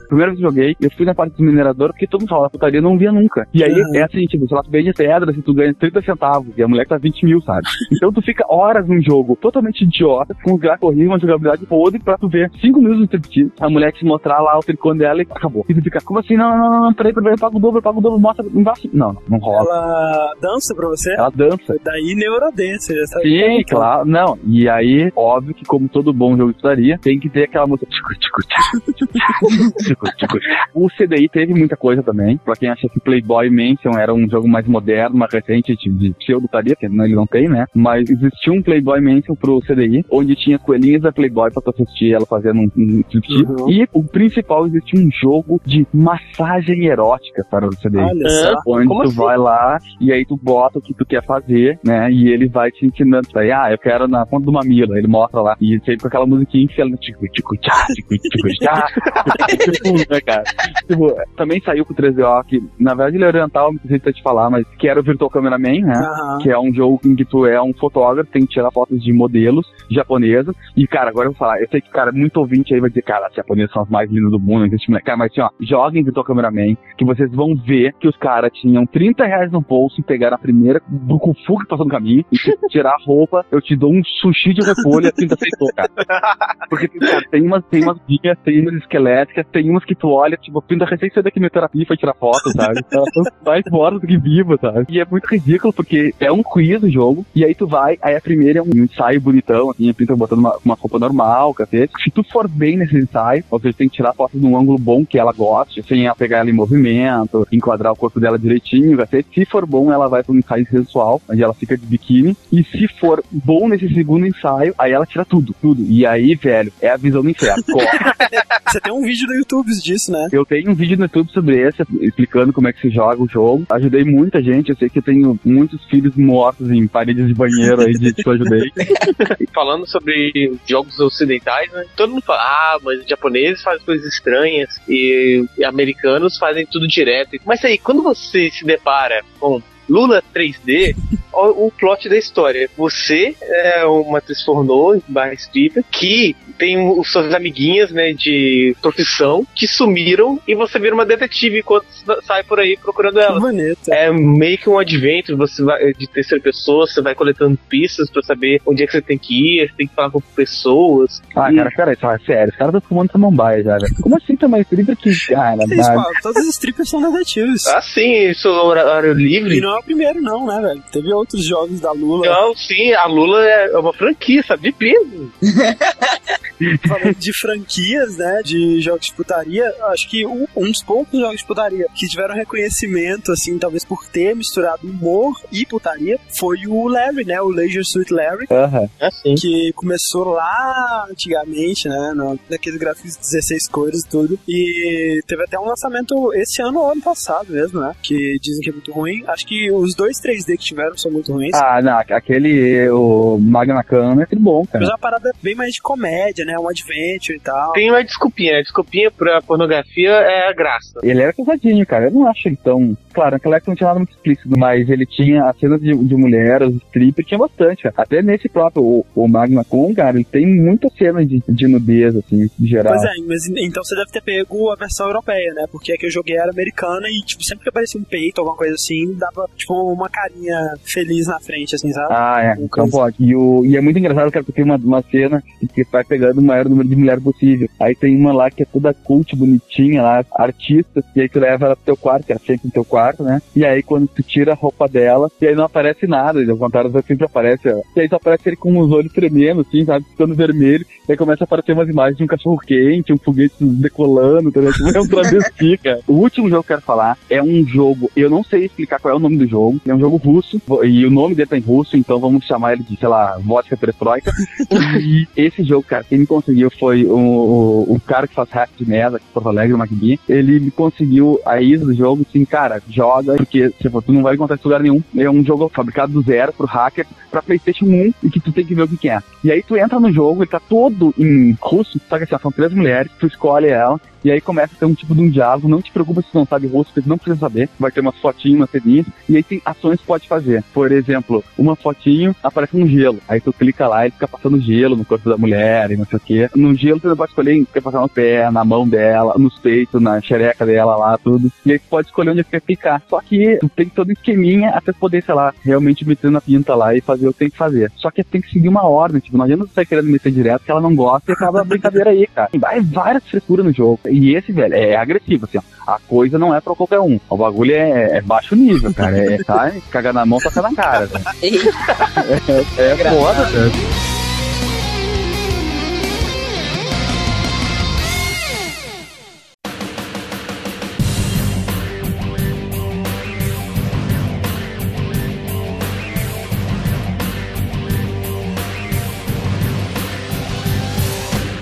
Primeiro que eu joguei, eu fui na parte do minerador, porque todo mundo falava putaria, não via nunca. E aí Uhum. é assim, tipo, sei lá, tu vende pedra, assim, tu ganha 30 centavos, e a mulher tá 20 mil, sabe? (laughs) Então tu fica horas num jogo totalmente idiota, com os gráficos horríveis, uma jogabilidade podre, pra tu ver 5 minutos de striptease, a mulher te mostrar lá o tricô dela e acabou. E tu fica, como assim? Não, não, não, não, peraí, peraí, paga o dobro, paga o dobro, mostra, não. Não, não, rola. Ela dança pra você? Ela dança. Daí neurodance, já sabe? Sim, claro. Não, e aí, óbvio que como todo bom jogo de putaria, tem que ter aquela música. (laughs) O CDI teve muita coisa também. Pra quem acha que Playboy Mansion era um jogo mais moderno, mais recente de, de pseudo-putaria, que ele não tem, né? Mas existia um Playboy Mansion pro CDI, onde tinha coelhinhas da Playboy pra tu assistir ela fazendo um, um striptease. Uhum. E o principal, existia um jogo de massagem erótica para o CDI. Olha só. Onde Como tu assim? vai lá e aí tu bota o que tu quer fazer, né? E ele vai te ensinando. Aí, ah, eu quero na ponta do mamilo. Ele mostra lá. E sempre com aquela musiquinha enfiando tico, tico, tchá, tico, tico, tchá. Tipo, (laughs) (laughs) né, cara? Tipo, também saiu com o 3DO, que na verdade ele é oriental, não sei se te falar, mas que era o Virtual Cameraman, né? Aham. Que é um jogo em que tu é um fotógrafo, tem que tirar fotos de modelos japonesas. E, cara, agora eu vou falar, eu sei que, cara, muito ouvinte aí vai dizer, cara, as japonesas são as mais lindas do mundo. Cara, mas assim, ó, joguem Virtual Cameraman, que vocês vão ver que os caras tinham 30 reais no bolso e pegaram a primeira bucufu que passou no caminho, e tirar a roupa, eu te dou um sushi de repolho a tinta aceitou, cara. Porque, cara, tem umas, tem umas guias, tem umas esqueléticas, tem umas que tu olha, tipo, pinta recém saiu da quimioterapia e foi tirar foto, sabe? Elas são mais mortas do que vivas, sabe? E é muito ridículo, porque é um quiz o jogo, e aí tu vai, aí a primeira é um ensaio bonitão, assim, a pinta botando uma, uma roupa normal, cacete. Se tu for bem nesse ensaio, ou seja, tem que tirar fotos num ângulo bom que ela goste, sem ela pegar ela em movimento, enquadrar o corpo dela direitinho, cacete. Se for bom, ela vai pra um ensaio sensual, onde ela fica de biquíni, e se for bom nesse segundo ensaio, aí ela tira tudo, tudo. E aí, velho, é a visão do inferno. (laughs) Você tem um vídeo no YouTube disso, né? Eu tenho um vídeo no YouTube sobre esse, explicando como é que se joga o jogo. Ajudei muita gente, eu sei que eu tenho muitos filhos mortos em paredes de banheiro aí de que eu ajudei. (laughs) Falando sobre jogos ocidentais, né? Todo mundo fala, ah, mas japoneses fazem coisas estranhas e, e americanos fazem tudo direto. Mas aí, quando você se depara com Lula 3D, o, o plot da história. Você é uma atriz pornô, barra stripper, que tem os suas amiguinhas, né, de profissão, que sumiram e você vira uma detetive enquanto sai por aí procurando bonito. É meio que um adventure, você vai de terceira pessoa, você vai coletando pistas pra saber onde é que você tem que ir, você tem que falar com pessoas. Ah, E- cara, cara, isso é sério, os caras estão fumando samambaia já, velho. Como assim também? Stripper que, cara, É isso, dá- Paulo. Todos os strippers são detetives. Ah, sim, isso é horário livre. E não é o primeiro, não, né, velho? Teve outros jogos da Lula. Não, sim, a Lula é uma franquia, sabe? De peso. (laughs) Falando de franquias, né? De jogos de putaria, acho que um, um dos poucos jogos de putaria que tiveram reconhecimento, assim, talvez por ter misturado humor e putaria, foi o Larry, né? O Leisure Suit Larry. Aham. É sim. que começou lá antigamente, né? No, naqueles gráficos de 16 cores e tudo. E teve até um lançamento esse ano ou ano passado mesmo, né? Que dizem que é muito ruim. Acho que os dois 3D que tiveram são muito ruins. Ah, não, aquele, o Magna Cam é tudo bom, cara. Mas é uma parada bem mais de comédia, né? Um adventure e tal. Tem uma desculpinha, né? Desculpinha pra pornografia é a graça. Ele era casadinho, cara. Eu não acho ele tão. Claro, naquela época não tinha nada muito explícito, mas ele tinha as cenas de, de mulher, os strippers, tinha bastante, cara. Até nesse próprio, o, o Magna Con, cara, ele tem muita cena de, de nudez, assim, de geral. Pois é, mas então você deve ter pego a versão europeia, né? Porque a que eu joguei era americana e, tipo, sempre que aparecia um peito, alguma coisa assim, dava, tipo, uma carinha feliz na frente, assim, sabe? Ah, é, então coisa. pode. E, o, e é muito engraçado, cara, porque tem uma, uma cena que vai pegando o maior número de mulher possível. Aí tem uma lá que é toda cult, bonitinha lá, artista, e aí tu leva ela pro teu quarto, que ela sempre no teu quarto, né? E aí quando tu tira a roupa dela, e aí não aparece nada, ao contrário, sempre aparece, ó. E aí só aparece ele com os olhos tremendo, assim, sabe? Ficando vermelho, e aí começa a aparecer umas imagens de um cachorro quente, um foguete decolando, tá ligado? É um travesti, (laughs) cara. O último jogo que eu quero falar é um jogo, eu não sei explicar qual é o nome do jogo, é um jogo russo, e o nome dele tá em russo, então vamos chamar ele de, sei lá, vodka perestroika. (laughs) e esse jogo, cara, quem me conseguiu foi o, o, o cara que faz hack de mesa aqui em Porto Alegre, o MacBee. Ele me conseguiu a ISO do jogo, assim, cara, joga, porque tipo, tu não vai encontrar em lugar nenhum. É um jogo fabricado do zero pro hacker, pra Playstation 1, e que tu tem que ver o que, que é. E aí tu entra no jogo, ele tá todo em russo, só que assim, são três mulheres, tu escolhe ela, e aí começa a ter um tipo de um diálogo, não te preocupa se não sabe rosto, porque não precisa saber, vai ter umas fotinhas, umas ceninhas, e aí tem ações que pode fazer. Por exemplo, uma fotinho aparece um gelo, aí tu clica lá e fica passando gelo no corpo da mulher e não sei o quê. No gelo tu pode escolher, quer passar no pé, na mão dela, nos peitos, na xereca dela lá, tudo. E aí tu pode escolher onde quer clicar. Só que tem todo um esqueminha até poder, sei lá, realmente meter na pinta lá e fazer o que tem que fazer. Só que tem que seguir uma ordem, tipo, não adianta você sair querendo meter direto que ela não gosta e acaba a brincadeira aí, cara. Vai várias frescuras no jogo. E esse, velho, é agressivo, assim, ó. A coisa não é pra qualquer um. O bagulho é, é baixo nível, cara. É, tá, cagar na mão, toca na cara, velho. (laughs) É, é foda, velho.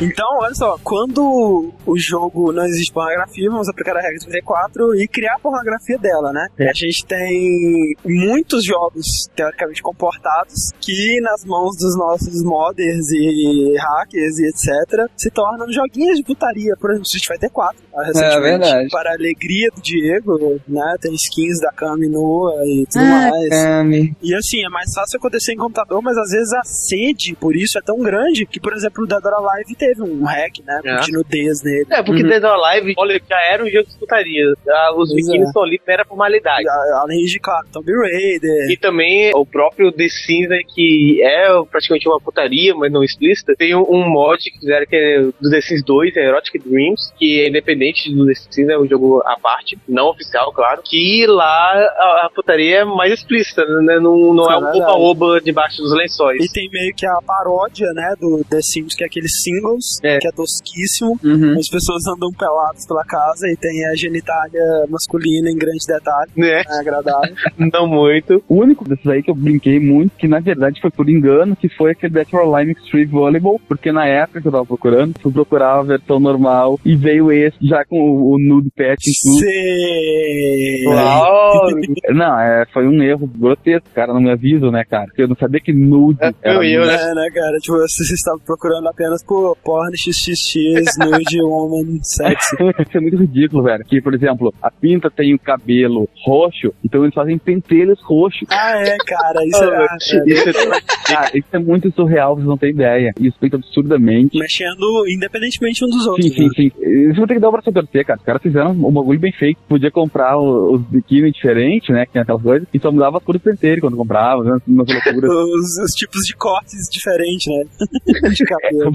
Então, olha só, quando o jogo não existe pornografia, vamos aplicar a regra 34 e criar a pornografia dela, né? A gente tem muitos jogos teoricamente comportados que nas mãos dos nossos modders e hackers e etc. se tornam joguinhos de putaria, por exemplo, Street Fighter 4. tá? Recentemente, verdade. Para a alegria do Diego, né? Tem skins da Kami nua e tudo Ah, mais. Kami. E assim, é mais fácil acontecer em computador, mas às vezes a sede por isso é tão grande que, por exemplo, o Dead or Alive teve um hack, né? É. De nudez nele. É, porque Uhum. Dead or Alive, olha, já era um jogo de putaria. Ah, Os biquínis é. ali, era formalidade. A- Além de, claro, Tomb Raider. E também o próprio The Sims, né, que é praticamente uma putaria, mas não explícita, tem um, um mod que fizeram que é do The Sims 2, é Erotic Dreams, que é independente do The Sims, é um jogo à parte, não oficial, claro, que lá a, a putaria é mais explícita, né? Não, não é é um oba-oba debaixo dos lençóis. E tem meio que a paródia, né, do The Sims, que é aqueles singles, É. que é tosquíssimo. Uhum. As pessoas andam peladas pela casa e tem a genitália masculina em grande detalhe. Né? É agradável. (laughs) Não muito. O único desses aí que eu brinquei muito, que na verdade foi por engano, que foi aquele Death or Alive Extreme Volleyball, porque na época que eu tava procurando, fui procurar a versão normal e veio esse já com o, o nude patch e tudo. Sim. Uau! (laughs) Não, é, foi um erro grotesco, cara, não me aviso, né, cara? Porque eu não sabia que nude É, era eu nude. né? É, né, cara? Tipo, você (laughs) estava procurando apenas por porn xxx, nude, (laughs) woman, sexy. (laughs) Isso é muito ridículo, velho. Que, por exemplo, a pinta tem o cabelo roxo, então eles fazem pentelhos roxos. Ah, é, cara, isso é, (laughs) Ah, é, Isso é Cara, isso é muito surreal, vocês não têm ideia. Isso feito absurdamente. mexendo independentemente um dos Sim, outros. sim, né? sim. Isso vai ter que dar o braço a torcer, cara. Os caras fizeram um bagulho bem feito. Podia comprar os biquíni diferentes, né? Que tem aquelas coisas. E só mudava as cores do penteiro quando comprava, né? Umas loucuras. Os, os tipos de cortes diferentes, né? de cabelo.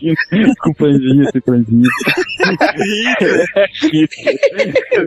Imagina, (laughs) com franjinha, sem franjinha. (laughs)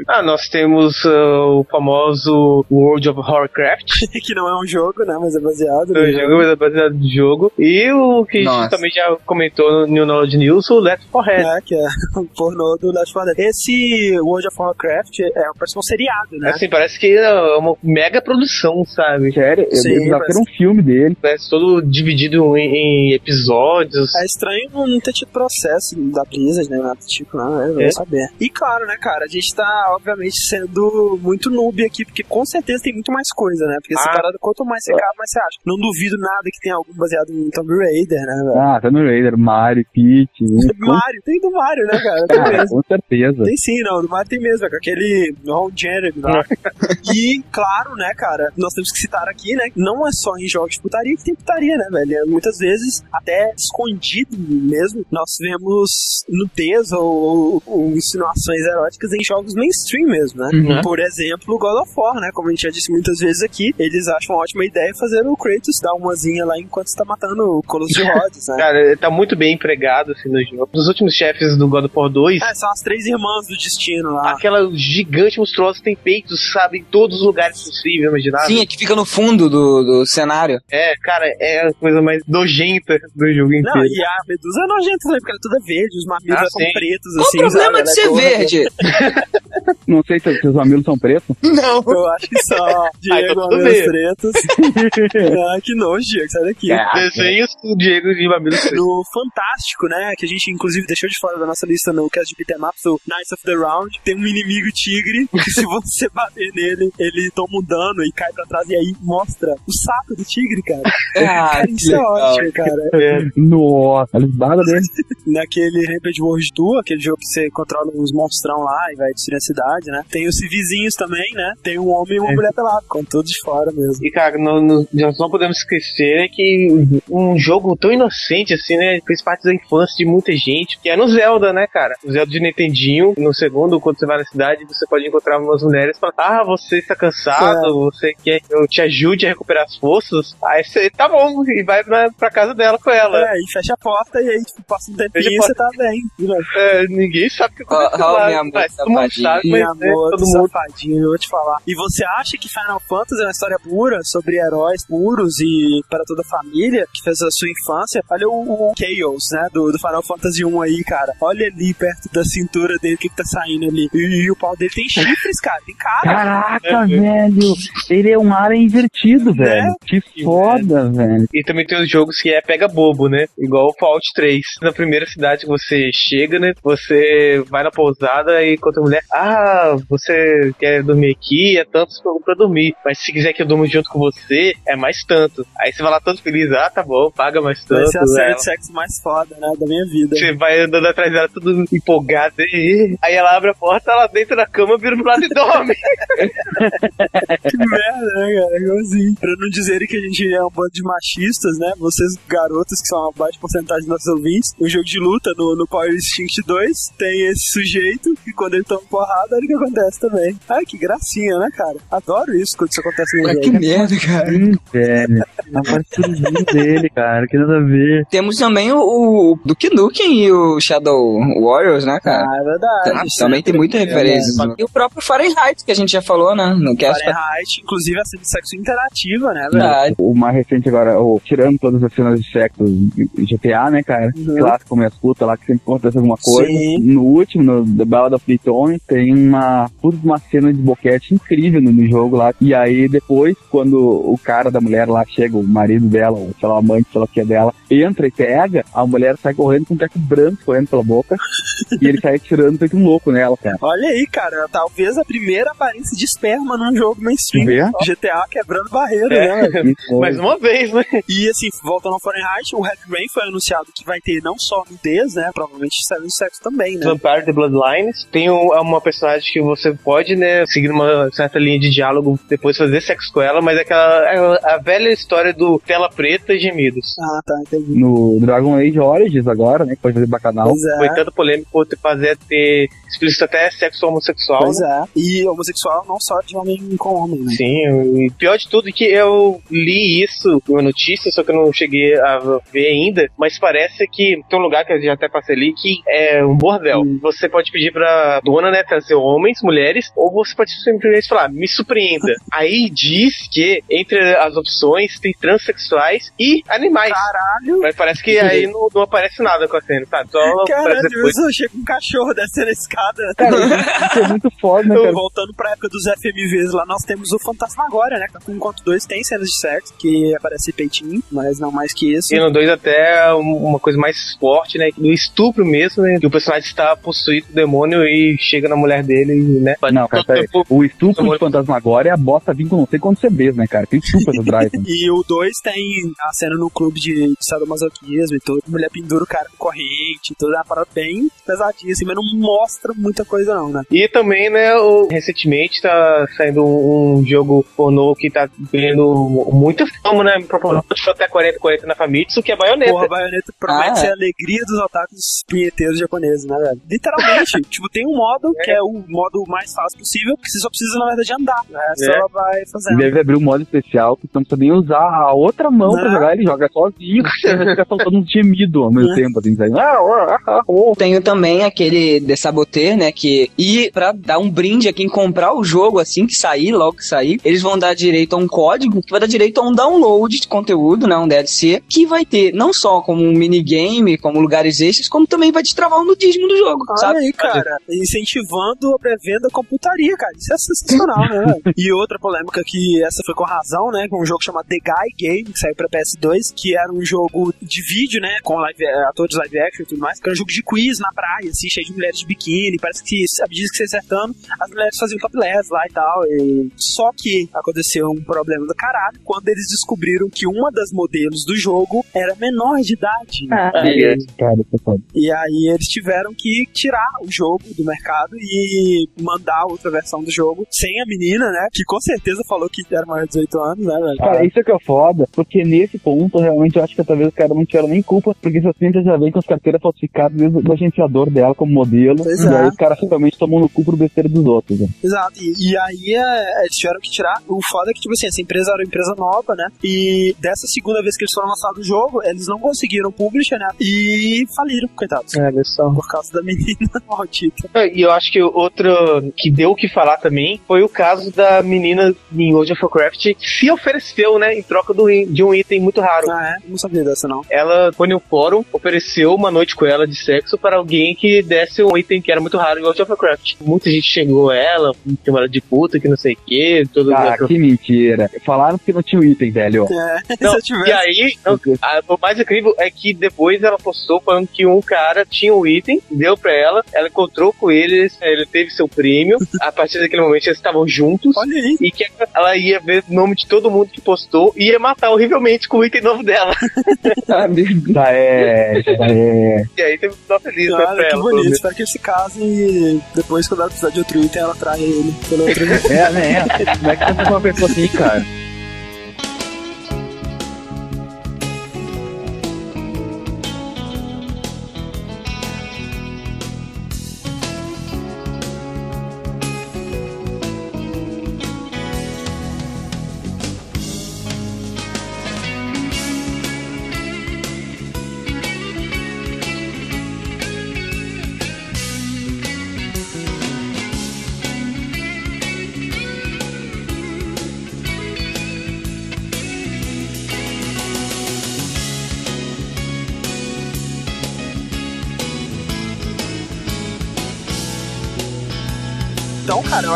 Ah, nós temos ah, o famoso World of Warcraft, (laughs) que não é um jogo, né? Mas é baseado. no jogo mas é baseado no jogo, e o que a Nossa. gente também já comentou no New Knowledge News, o Left 4 Dead. É, que é o pornô do Last 4 Dead. Esse World of Warcraft é parece um seriado, né? Assim, parece que é uma mega produção, sabe? Sério, Sim, mas- fizeram um filme dele. Parece todo dividido em, em episódios. É estranho não ter tido processo da Blizzard, né? Nada tipo, não, eu É. vou saber. E claro, né, cara, a gente tá, obviamente, sendo muito noob aqui, porque com certeza tem muito mais coisa, né? Porque essa Ah. parada, quanto mais você cabe, mais você acha. Não duvido nada que tenha algum baseado em Tomb Raider, né, velho? Ah, no Raider, Mario, Peach. (laughs) Mario, tem do Mario, né, cara? Tem cara, mesmo. com certeza. Tem sim, não, do Mario tem mesmo, é com aquele Ron Jeremy lá. (laughs) e, claro, né, cara, nós temos que citar aqui, né, não é só em jogos de putaria que tem putaria, né, velho? É, Muitas vezes, até escondido mesmo, nós vemos nudez ou, ou, ou insinuações eróticas em jogos mainstream mesmo, né? Uhum. Por exemplo, God of War, né, como a gente já disse muitas vezes aqui, eles acham uma ótima ideia fazer o Kratos dar umazinha lá enquanto está matando o Colosso de Rhodes, né? (laughs) Cara, ele tá muito bem empregado assim no jogo. Dos últimos chefes do God of War 2, É, são as três irmãs do destino lá. aquela gigante monstruosa tem peitos, sabe, em todos os lugares possíveis, imaginável. Sim, é que fica no fundo do, do cenário. É, cara, é a coisa mais nojenta do jogo Não, inteiro. e a Medusa é nojenta também, porque ela é toda verde, os mamilos Ah, já são sim. pretos, Qual assim. o problema de é ser verde? (laughs) Não sei se seus mamilos são pretos. Não. Eu acho que só (laughs) Diego tudo mamilos pretos. (laughs) ah, que nojo, Diego, sai daqui. É. Desenhos do Diego de Mamilos Pretos. No Fantástico, né, que a gente inclusive deixou de fora da nossa lista no cast de Beat'em Ups, o Knights of the Round, tem um inimigo tigre, que se você bater nele, ele toma um dano e cai pra trás, e aí mostra o saco do tigre, cara. Ah, Cara, isso é ótimo, cara. É. Nossa, eles barras dele. (laughs) Naquele Rampage World Tour, aquele jogo que você controla uns monstrão lá e vai destruir a cidade, né? Tem os civizinhos também, né? Tem um homem e uma mulher pelado, com todos de fora mesmo. E, cara, no, no- nós não podemos esquecer que um jogo tão inocente assim, né? Fez parte da infância de muita gente, que é no Zelda, né, cara? O Zelda de Nintendinho, no segundo, quando você vai na cidade, você pode encontrar umas mulheres e falar, ah, você está cansado, você quer que eu te ajude a recuperar as forças? Aí você, tá bom, e vai na, pra casa dela com ela. É, e fecha a porta e aí, tipo, passa um tempinho e você tá bem. né? É, ninguém sabe o que aconteceu ó, lá. minha amor, mas todo mundo safadinho. sabe, mas Minha né, amor, todo mundo safadinho, eu vou te falar. E você acha que Final Fantasy é uma história pura sobre heróis puros e para toda a família que fez a sua infância? Olha o, o Chaos, né, do, do Final Fantasy 1 aí, cara. Olha ali perto da cintura dele o que, que tá saindo ali. E, e o pau dele tem chifres, cara, tem cara. Caraca, velho. Ele é um alien invertido, velho. Que foda, velho. E também tem os jogos que é pega bobo, né? Igual o Fallout 3. Na primeira cidade que você chega, né? Você vai na pousada e encontra a mulher. Ah, você quer dormir aqui? É tanto pra dormir. Mas se quiser que eu durma junto com você, é mais tanto. Aí você vai lá todo feliz. Ah, tá bom, paga mais Vai tanto. ser a série de sexo mais foda, né, da minha vida. Você vai andando atrás dela, tudo empolgado. e- Aí ela abre a porta, ela deita na cama, vira pro lado e dorme. (laughs) (laughs) Que merda, né, cara? Igualzinho. Pra não dizerem que a gente é um bando de machistas, né? Vocês, garotas, que são uma baixa porcentagem dos nossos ouvintes, o jogo de luta no, no Power Instinct 2 tem esse sujeito que quando ele toma porrada, olha o que acontece também. Ai, que gracinha, né, cara? Adoro isso quando isso acontece no Ah, jogo. que merda, cara. Sim, velho. A partirzinha dele, cara. Que nada a ver. Temos também o, o Duke Nukem e o Shadow Warriors, né, cara? Ah, é verdade. Também tem muita referência. E o próprio Fahrenheit, que a gente já falou, né? No cast. Fahrenheit, inclusive a cena de sexo interativa, né, velho? Verdade. O mais recente agora, o, tirando todas as cenas de sexo GTA, né, cara? Uhum. Clássico, como as putas lá que sempre acontece alguma coisa. Sim. No último, no The Ballad of Daytona, tem uma puta uma cena de boquete incrível no, no jogo lá. E aí depois, quando o cara da mulher lá chega, o marido dela, ou sei lá, a mãe, sei lá o que é dela, entra e pega, a mulher sai correndo com um teco branco correndo pela boca. e ele sai atirando feito um louco nela, cara. Olha aí, cara, talvez a primeira aparência de esperma num jogo mainstream. Vê? GTA quebrando barreira, É. né? (laughs) Mais uma vez, né? E assim, voltando ao Fahrenheit, o Heavy Rain foi anunciado que vai ter não só nudez, né? Provavelmente de sexo também, né? Vampire The Bloodlines. Tem um- uma personagem que você pode, né, seguir uma certa linha de diálogo, depois fazer sexo com ela, mas é aquela é a velha história do tela preta e gemidos. Ah, tá, entendi. No Dragon Age Origins agora, né, que pode fazer bacanal. Pois é. Foi tanto polêmico por fazer ter explícito até sexo homossexual. Pois é. E homossexual não só de homem com homem, né? Sim, e pior de tudo é que eu li isso, uma notícia, só que eu não cheguei a ver ainda, mas parece que tem um lugar que eu já até passei ali que é um bordel. Você pode pedir pra dona, né, trazer homens, mulheres, ou você pode simplesmente falar, me surpreenda. (laughs) Aí diz que entre as opções tem transexuais e animais. Caralho! Mas parece que aí não, não aparece nada com a cena, tá? Só Caralho, eu chego um cachorro descendo a escada. Cara, isso é (laughs) muito foda, né, cara? voltando pra época dos FMVs lá, nós temos o Fantasmagória, né? Com enquanto dois tem cenas de sexo, que aparece peitinho, mas não mais que isso. E no 2 até um- uma coisa mais forte, né? Do estupro mesmo, né? Que o personagem está possuído do demônio e chega na mulher dele, né? Não, cara, peraí. tempo- o estupro de Fantasmagória é a bosta vir com não sei quantos CBs, né, cara? Tem estupro no Drive. E o 2 tem a cena no clube de sadomasoquismo e tudo. Mulher pendura o cara com corrente e tudo. É uma parada bem pesadinha, assim, mas não mostra muita coisa, não, né? E também, né, o- recentemente tá saindo um, um jogo pornô que tá ganhando muita fama, né? Proporcionando até 40, 40 na Famitsu, que é baioneta. Porra, baioneta promete Ah, é. ser a alegria dos otakus punheteiros japoneses, né, velho? Literalmente. (laughs) tipo, tem um modo que é o modo mais fácil possível, que você só precisa, na verdade, andar. Né? Só É. ela vai E fazendo. deve abrir um modo especial que você não precisa nem usar a outra mão pra Não. jogar, ele joga sozinho, (laughs) você fica soltando um gemido ao mesmo tempo, assim, saindo. Ah, ah. Tenho também aquele de Saboteur, né? Que. E pra dar um brinde a quem comprar o jogo assim que sair, logo que sair, eles vão dar direito a um código que vai dar direito a um download de conteúdo, né? Um DLC, que vai ter não só como um minigame, como lugares extras, como também vai destravar o nudismo do jogo, Olha sabe? aí, cara, incentivando a pré-venda com putaria, cara. Isso é sensacional, né? (laughs) e outra polêmica que essa foi com razão, né? Com um jogo chamado The Spy Game, que saiu pra PS2, que era um jogo de vídeo, né? Com live, eh, atores live action e tudo mais, que era um jogo de quiz na praia, assim, cheio de mulheres de biquíni. Parece que, à medida que você acertando, as mulheres faziam topless lá e tal. E... Só que aconteceu um problema do caralho quando eles descobriram que uma das modelos do jogo era menor de idade. É, é foda. E aí eles tiveram que tirar o jogo do mercado e mandar outra versão do jogo sem a menina, né? Que com certeza falou que era maior de 18 anos, né, velho? Cara, isso é que é foda, porque nesse ponto, realmente, eu acho que talvez os caras não tiveram nem culpa, porque essas clientes já vem com as carteiras falsificadas desde o agenciador dela como modelo, Pois e é. aí os caras realmente tomam no cu pro besteira dos outros, né? Exato. E, e aí é, eles tiveram que tirar. O foda é que, tipo assim, essa empresa era uma empresa nova, né? E dessa segunda vez que eles foram lançar o jogo, eles não conseguiram publisher, né? E faliram, coitados. Olha só. Por causa da menina (laughs) maldita. E eu acho que outro que deu o que falar também foi o caso da menina em World of Warcraft que se ofereceu, né, em troca do, de um item muito raro. Ah, é? Não sabia dessa, não. Ela foi no fórum, ofereceu uma noite com ela de sexo para alguém que desse um item que era muito raro em World of Warcraft. Muita gente chegou ela, chamou ela de puta, que não sei o que, tudo Ah, que mentira. Falaram que não tinha o item, velho. É, (laughs) Não, se eu tivesse. E aí, não, a- o mais incrível é que depois ela postou falando que um cara tinha o item, deu pra ela, ela encontrou com ele, ele teve seu prêmio. (laughs) A partir daquele momento eles estavam juntos. Olha aí. E que ela ia ver o nome de todo mundo que postou e ia matar horrivelmente com o item novo dela. (laughs) Ah, meu Deus. Já é, já é. E aí teve um final feliz né, Olha, pra que ela. bonito. Espero que eles se casem e depois, quando ela precisar de outro item, ela trai ele pelo outro item. É, né? Como é que você uma pessoa assim, cara?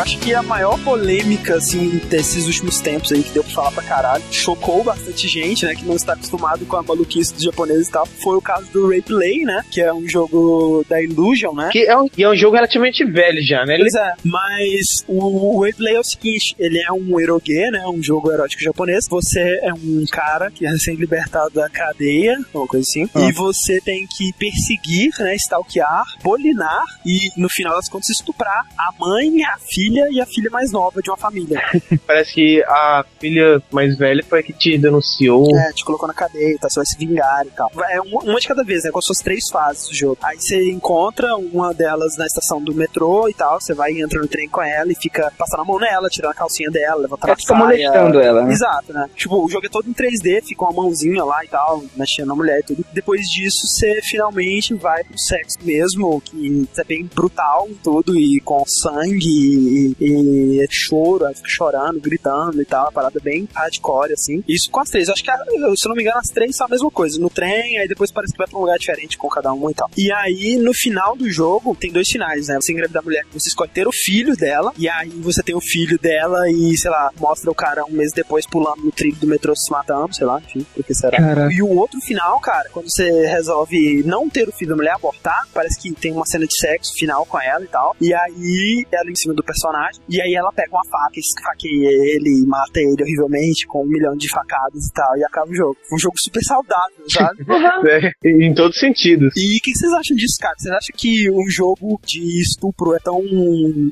Acho que a maior polêmica, assim, desses últimos tempos aí, que deu pra falar pra caralho, chocou bastante gente, né, que não está acostumado com a maluquice dos japoneses e tal, foi o caso do Replay, né, que é um jogo da Illusion, né? Que é um, e é um jogo relativamente velho já, né? Ele Pois é, mas o, o Replay é o seguinte, ele é um eroge, né, um jogo erótico japonês, você é um cara que é recém-libertado da cadeia, uma coisa assim, Ah. e você tem que perseguir, né, stalkear, bolinar e, no final das contas, estuprar a mãe, a filha e a filha mais nova de uma família. (laughs) parece que a filha mais velha foi a que te denunciou. É, te colocou na cadeia, tá? Você vai se vingar e tal. É uma, uma de cada vez, né? Com as suas três fases do jogo. Aí você encontra uma delas na estação do metrô e tal. Você vai e entra no trem com ela e fica passando a mão nela, tirando a calcinha dela, levantando Ela a fica molestando ela, né? Exato, né? Tipo, o jogo é todo em 3D, fica uma mãozinha lá e tal, mexendo na mulher e tudo. Depois disso, você finalmente vai pro sexo mesmo, que é bem brutal tudo, e com sangue e, e choro, aí fica chorando, gritando e tal, uma parada bem hardcore, assim. Isso com as três. Eu acho que, se não me engano, as três são a mesma coisa. No trem, aí depois parece que vai pra um lugar diferente com cada uma e tal. E aí, no final do jogo, tem dois finais, né? Você engravida a mulher, você escolhe ter o filho dela, e aí você tem o filho dela e, sei lá, mostra o cara um mês depois pulando no trilho do metrô se matando, sei lá, enfim, porque será. Caraca. E o outro final, cara, quando você resolve não ter o filho da mulher, abortar, parece que tem uma cena de sexo final com ela e tal. E aí, ela em cima do personagem, e aí ela pega uma faca, esfaqueia ele e mata ele horrivelmente com um milhão de facadas e tal, e acaba o jogo. Um jogo super saudável, sabe? (laughs) É, em todos os sentidos. E o que vocês acham disso, cara? Vocês acham que um jogo de estupro é tão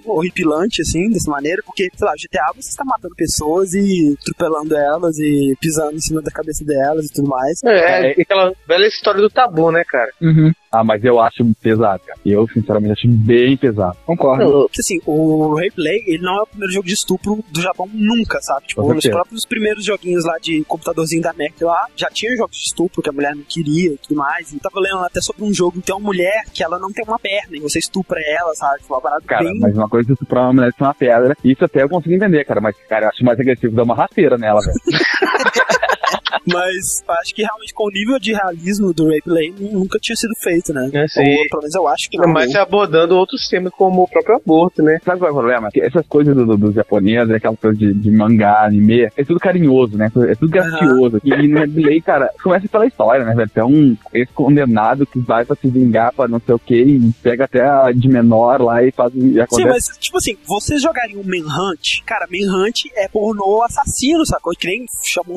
horripilante assim, dessa maneira? Porque, sei lá, GTA você está matando pessoas e atropelando elas e pisando em cima da cabeça delas e tudo mais. É, é aquela velha história do tabu, né, cara? Uhum. Ah, mas eu acho pesado, cara. Eu, sinceramente, acho bem pesado. Concordo. Porque assim, o Replay, ele não é o primeiro jogo de estupro do Japão nunca, sabe? Tipo, certeza. próprios primeiros joguinhos lá de computadorzinho da NEC lá, já tinha jogos de estupro que a mulher não queria e tudo mais. E tava lendo até sobre um jogo que tem uma mulher que ela não tem uma perna e você estupra ela, sabe? Tipo, Uma parada Cara, bem... mas uma coisa é estuprar uma mulher com uma pedra, isso até eu consigo entender, cara. Mas, cara, eu acho mais agressivo dar uma rasteira nela, velho. (laughs) Mas acho que realmente com o nível de realismo do Replay nunca tinha sido feito, né? É, sim. Ou, pelo menos eu acho que não. Mas abordando outros temas como o próprio aborto, né? Sabe qual é o problema? Que essas coisas do, do japoneses, aquela coisa de, de, mangá, anime, é tudo carinhoso, né? É tudo gracioso. Uhum. E no Replay, cara, começa pela história, né, velho? É um ex-condenado que vai pra se vingar pra não sei o que e pega até a de menor lá e faz. E Sim, mas, tipo assim, vocês jogariam Manhunt? Cara, Manhunt é pornô assassino, sacou? Que nem chamam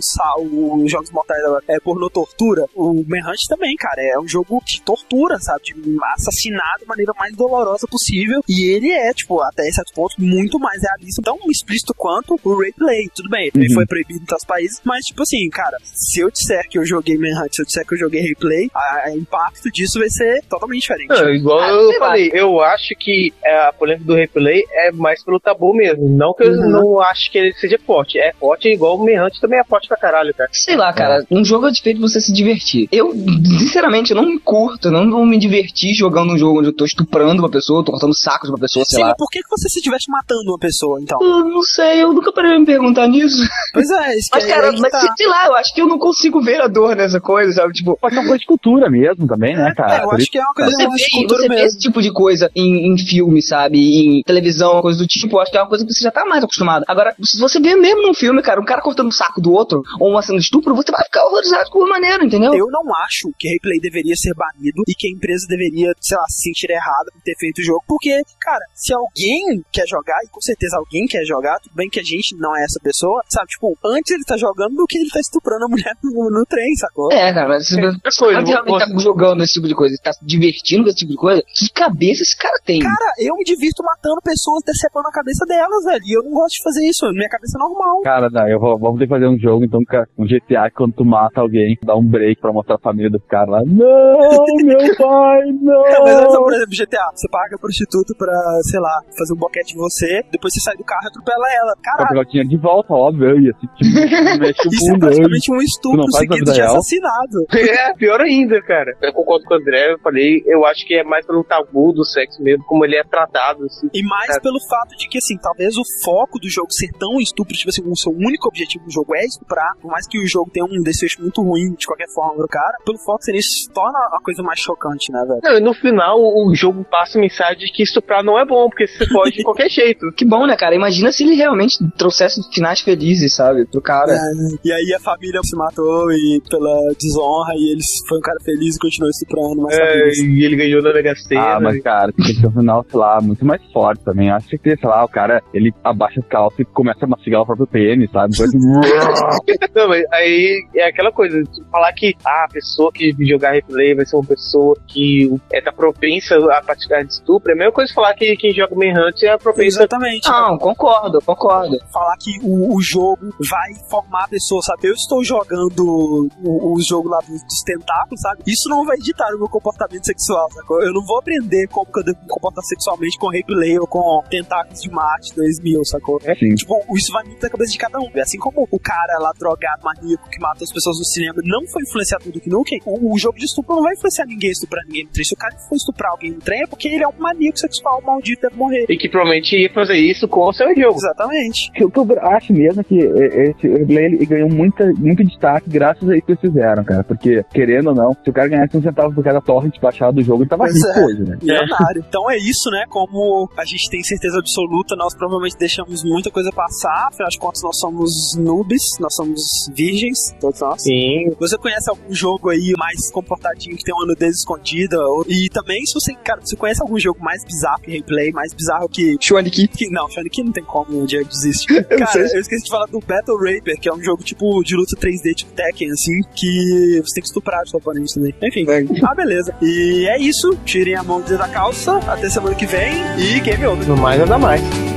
os Jogos Mortais agora. É pornô tortura. O Manhunt também, cara, é um jogo de tortura, sabe? De assassinar da maneira mais dolorosa possível. E ele é, tipo, até certo ponto, muito mais realista, tão explícito quanto o Replay. Tudo bem, ele uhum. foi proibido em todos os países, mas, tipo assim, cara, se eu disser que eu joguei Manhunt, se eu disser que eu joguei Replay, o impacto disso vai ser totalmente diferente. Não, igual ah, eu falei, lá. eu acho que é, a polêmica do Replay é mais pelo tabu mesmo. Não que eu uhum. não acho que ele seja forte. É forte igual o Manhunt também é forte pra caralho, cara. Sei lá, cara, é. um jogo é de você se divertir. Eu, sinceramente, eu não me curto, eu não vou me divertir jogando um jogo onde eu tô estuprando uma pessoa, tô cortando sacos de uma pessoa, sei Sim, lá. por que você se diverte matando uma pessoa, então? Eu não sei, eu nunca parei de me perguntar nisso. Pois é, (laughs) isso Mas, cara, mas tá. sei lá, eu acho que eu não consigo ver a dor nessa coisa, sabe? Tipo, pode ser uma coisa de cultura mesmo também, né, cara? É, eu acho que é uma coisa você de cultura você mesmo. vê esse tipo de coisa em, em filme, sabe? Em televisão, coisa do tipo, eu acho que é uma coisa que você já tá mais acostumado. Agora, se você vê mesmo num filme, cara, um cara cortando o saco do outro, ou uma cena de estupro, você vai ficar horrorizado com uma maneira, entendeu? Eu não acho que replay deveria ser banido e que a empresa deveria, sei lá, se sentir errada por ter feito o jogo, porque, cara, se alguém quer jogar, e com certeza alguém quer jogar, tudo bem que a gente não é essa pessoa, sabe? Tipo, antes ele tá jogando do que ele tá estuprando a mulher no, no trem, sacou? É, cara, mas se você realmente tá jogando esse tipo de coisa, tá se divertindo com esse tipo de coisa, que cabeça esse cara tem? Cara, eu me divirto matando pessoas, decepando a cabeça delas, velho, e eu não gosto de fazer isso, minha cabeça é normal. Cara, não, eu vou, vamos ter que fazer um jogo, então, um GTA, quando tu mata alguém, dá um break pra mostrar a família do cara lá. Não, (laughs) meu pai, não! É, mas essa, por exemplo, GTA, você paga prostituta pra, sei lá, fazer um boquete em você, depois você sai do carro e atropela ela. Caralho. Eu tinha de volta, óbvio, ia assim, tipo, mexe o Isso é praticamente um estupro seguido de assassinado. (laughs) É, pior ainda, cara. Eu concordo com o André, eu falei, eu acho que é mais pelo tabu do sexo mesmo, como ele é tratado, assim. E mais cara. pelo fato de que, assim, talvez o foco do jogo ser tão estupro, tipo assim, o seu único objetivo do jogo é estuprar, por mais que o jogo tenha um desfecho muito ruim de qualquer forma pro cara, pelo foco ser isso torna a coisa mais chocante, né, velho? Não, e no final o jogo passa a mensagem de que estuprar não é bom, porque você pode de (laughs) qualquer jeito. Que bom, né, cara? Imagina se ele realmente trouxesse finais felizes, sabe, pro cara. É, e aí a família se matou e pela desonra e ele foi um cara feliz e continuou estuprando, mas é, e ele ganhou na Mega Ah, mas cara, tem que ter um final, sei lá, muito mais forte também. Acho que, sei lá, o cara, ele abaixa as calças e começa a mastigar o próprio pênis, sabe? (laughs) não, mas aí é aquela coisa, falar que ah, a pessoa que jogar replay vai ser uma pessoa que é, tá propensa a praticar de estupro, é a mesma coisa falar que quem joga Manhunt é propensa. Exatamente. Não, concordo, concordo. Falar que o, o jogo vai formar a pessoa, sabe? Eu estou jogando o, o jogo lá dos, dos, tentáculos, sabe? Isso não vai editar o meu comportamento sexual, sacou? Eu não vou aprender como que eu devo me comportar sexualmente com replay ou com tentáculos de Marte 2000, sacou? É, sim. Tipo, isso vai muito da cabeça de cada um. Assim como o cara lá drogado, maníaco, que mata as pessoas no cinema, não foi influenciado do que nunca, o, o, jogo de estupro não vai influenciar ninguém a estuprar ninguém no trem. Se o cara for estuprar alguém no trem, é porque ele é um maníaco sexual maldito, deve morrer. E que provavelmente ia fazer isso com o seu jogo. Exatamente. O que eu acho mesmo é que esse replay ele ganhou muita, muito destaque graças a isso que eles fizeram, cara. Porque, querendo ou não, se o cara ganhasse um centavo por cada torrent baixado do jogo, ele tava rico é. hoje, né? Milionário. então é isso, né? Como a gente tem certeza absoluta, nós provavelmente deixamos muita coisa passar. Afinal de contas, nós somos noobs, nós somos virgens, todos nós. Sim. Você conhece algum jogo aí mais comportadinho que tem uma nudez escondida? E também, se você, cara, você conhece algum jogo mais bizarro que replay, mais bizarro que. Shoniki? Que, não, Shoniki não tem como, o Diego desiste. (laughs) cara, eu esqueci de falar do Battle Raper, que é um jogo tipo de luta 3D, tipo Tekken, assim, que você tem que estuprar o seu oponente também. Enfim. É. Ah, beleza. E é isso. Tirem a mão da calça. Até semana que vem. E game over. No mais, nada mais.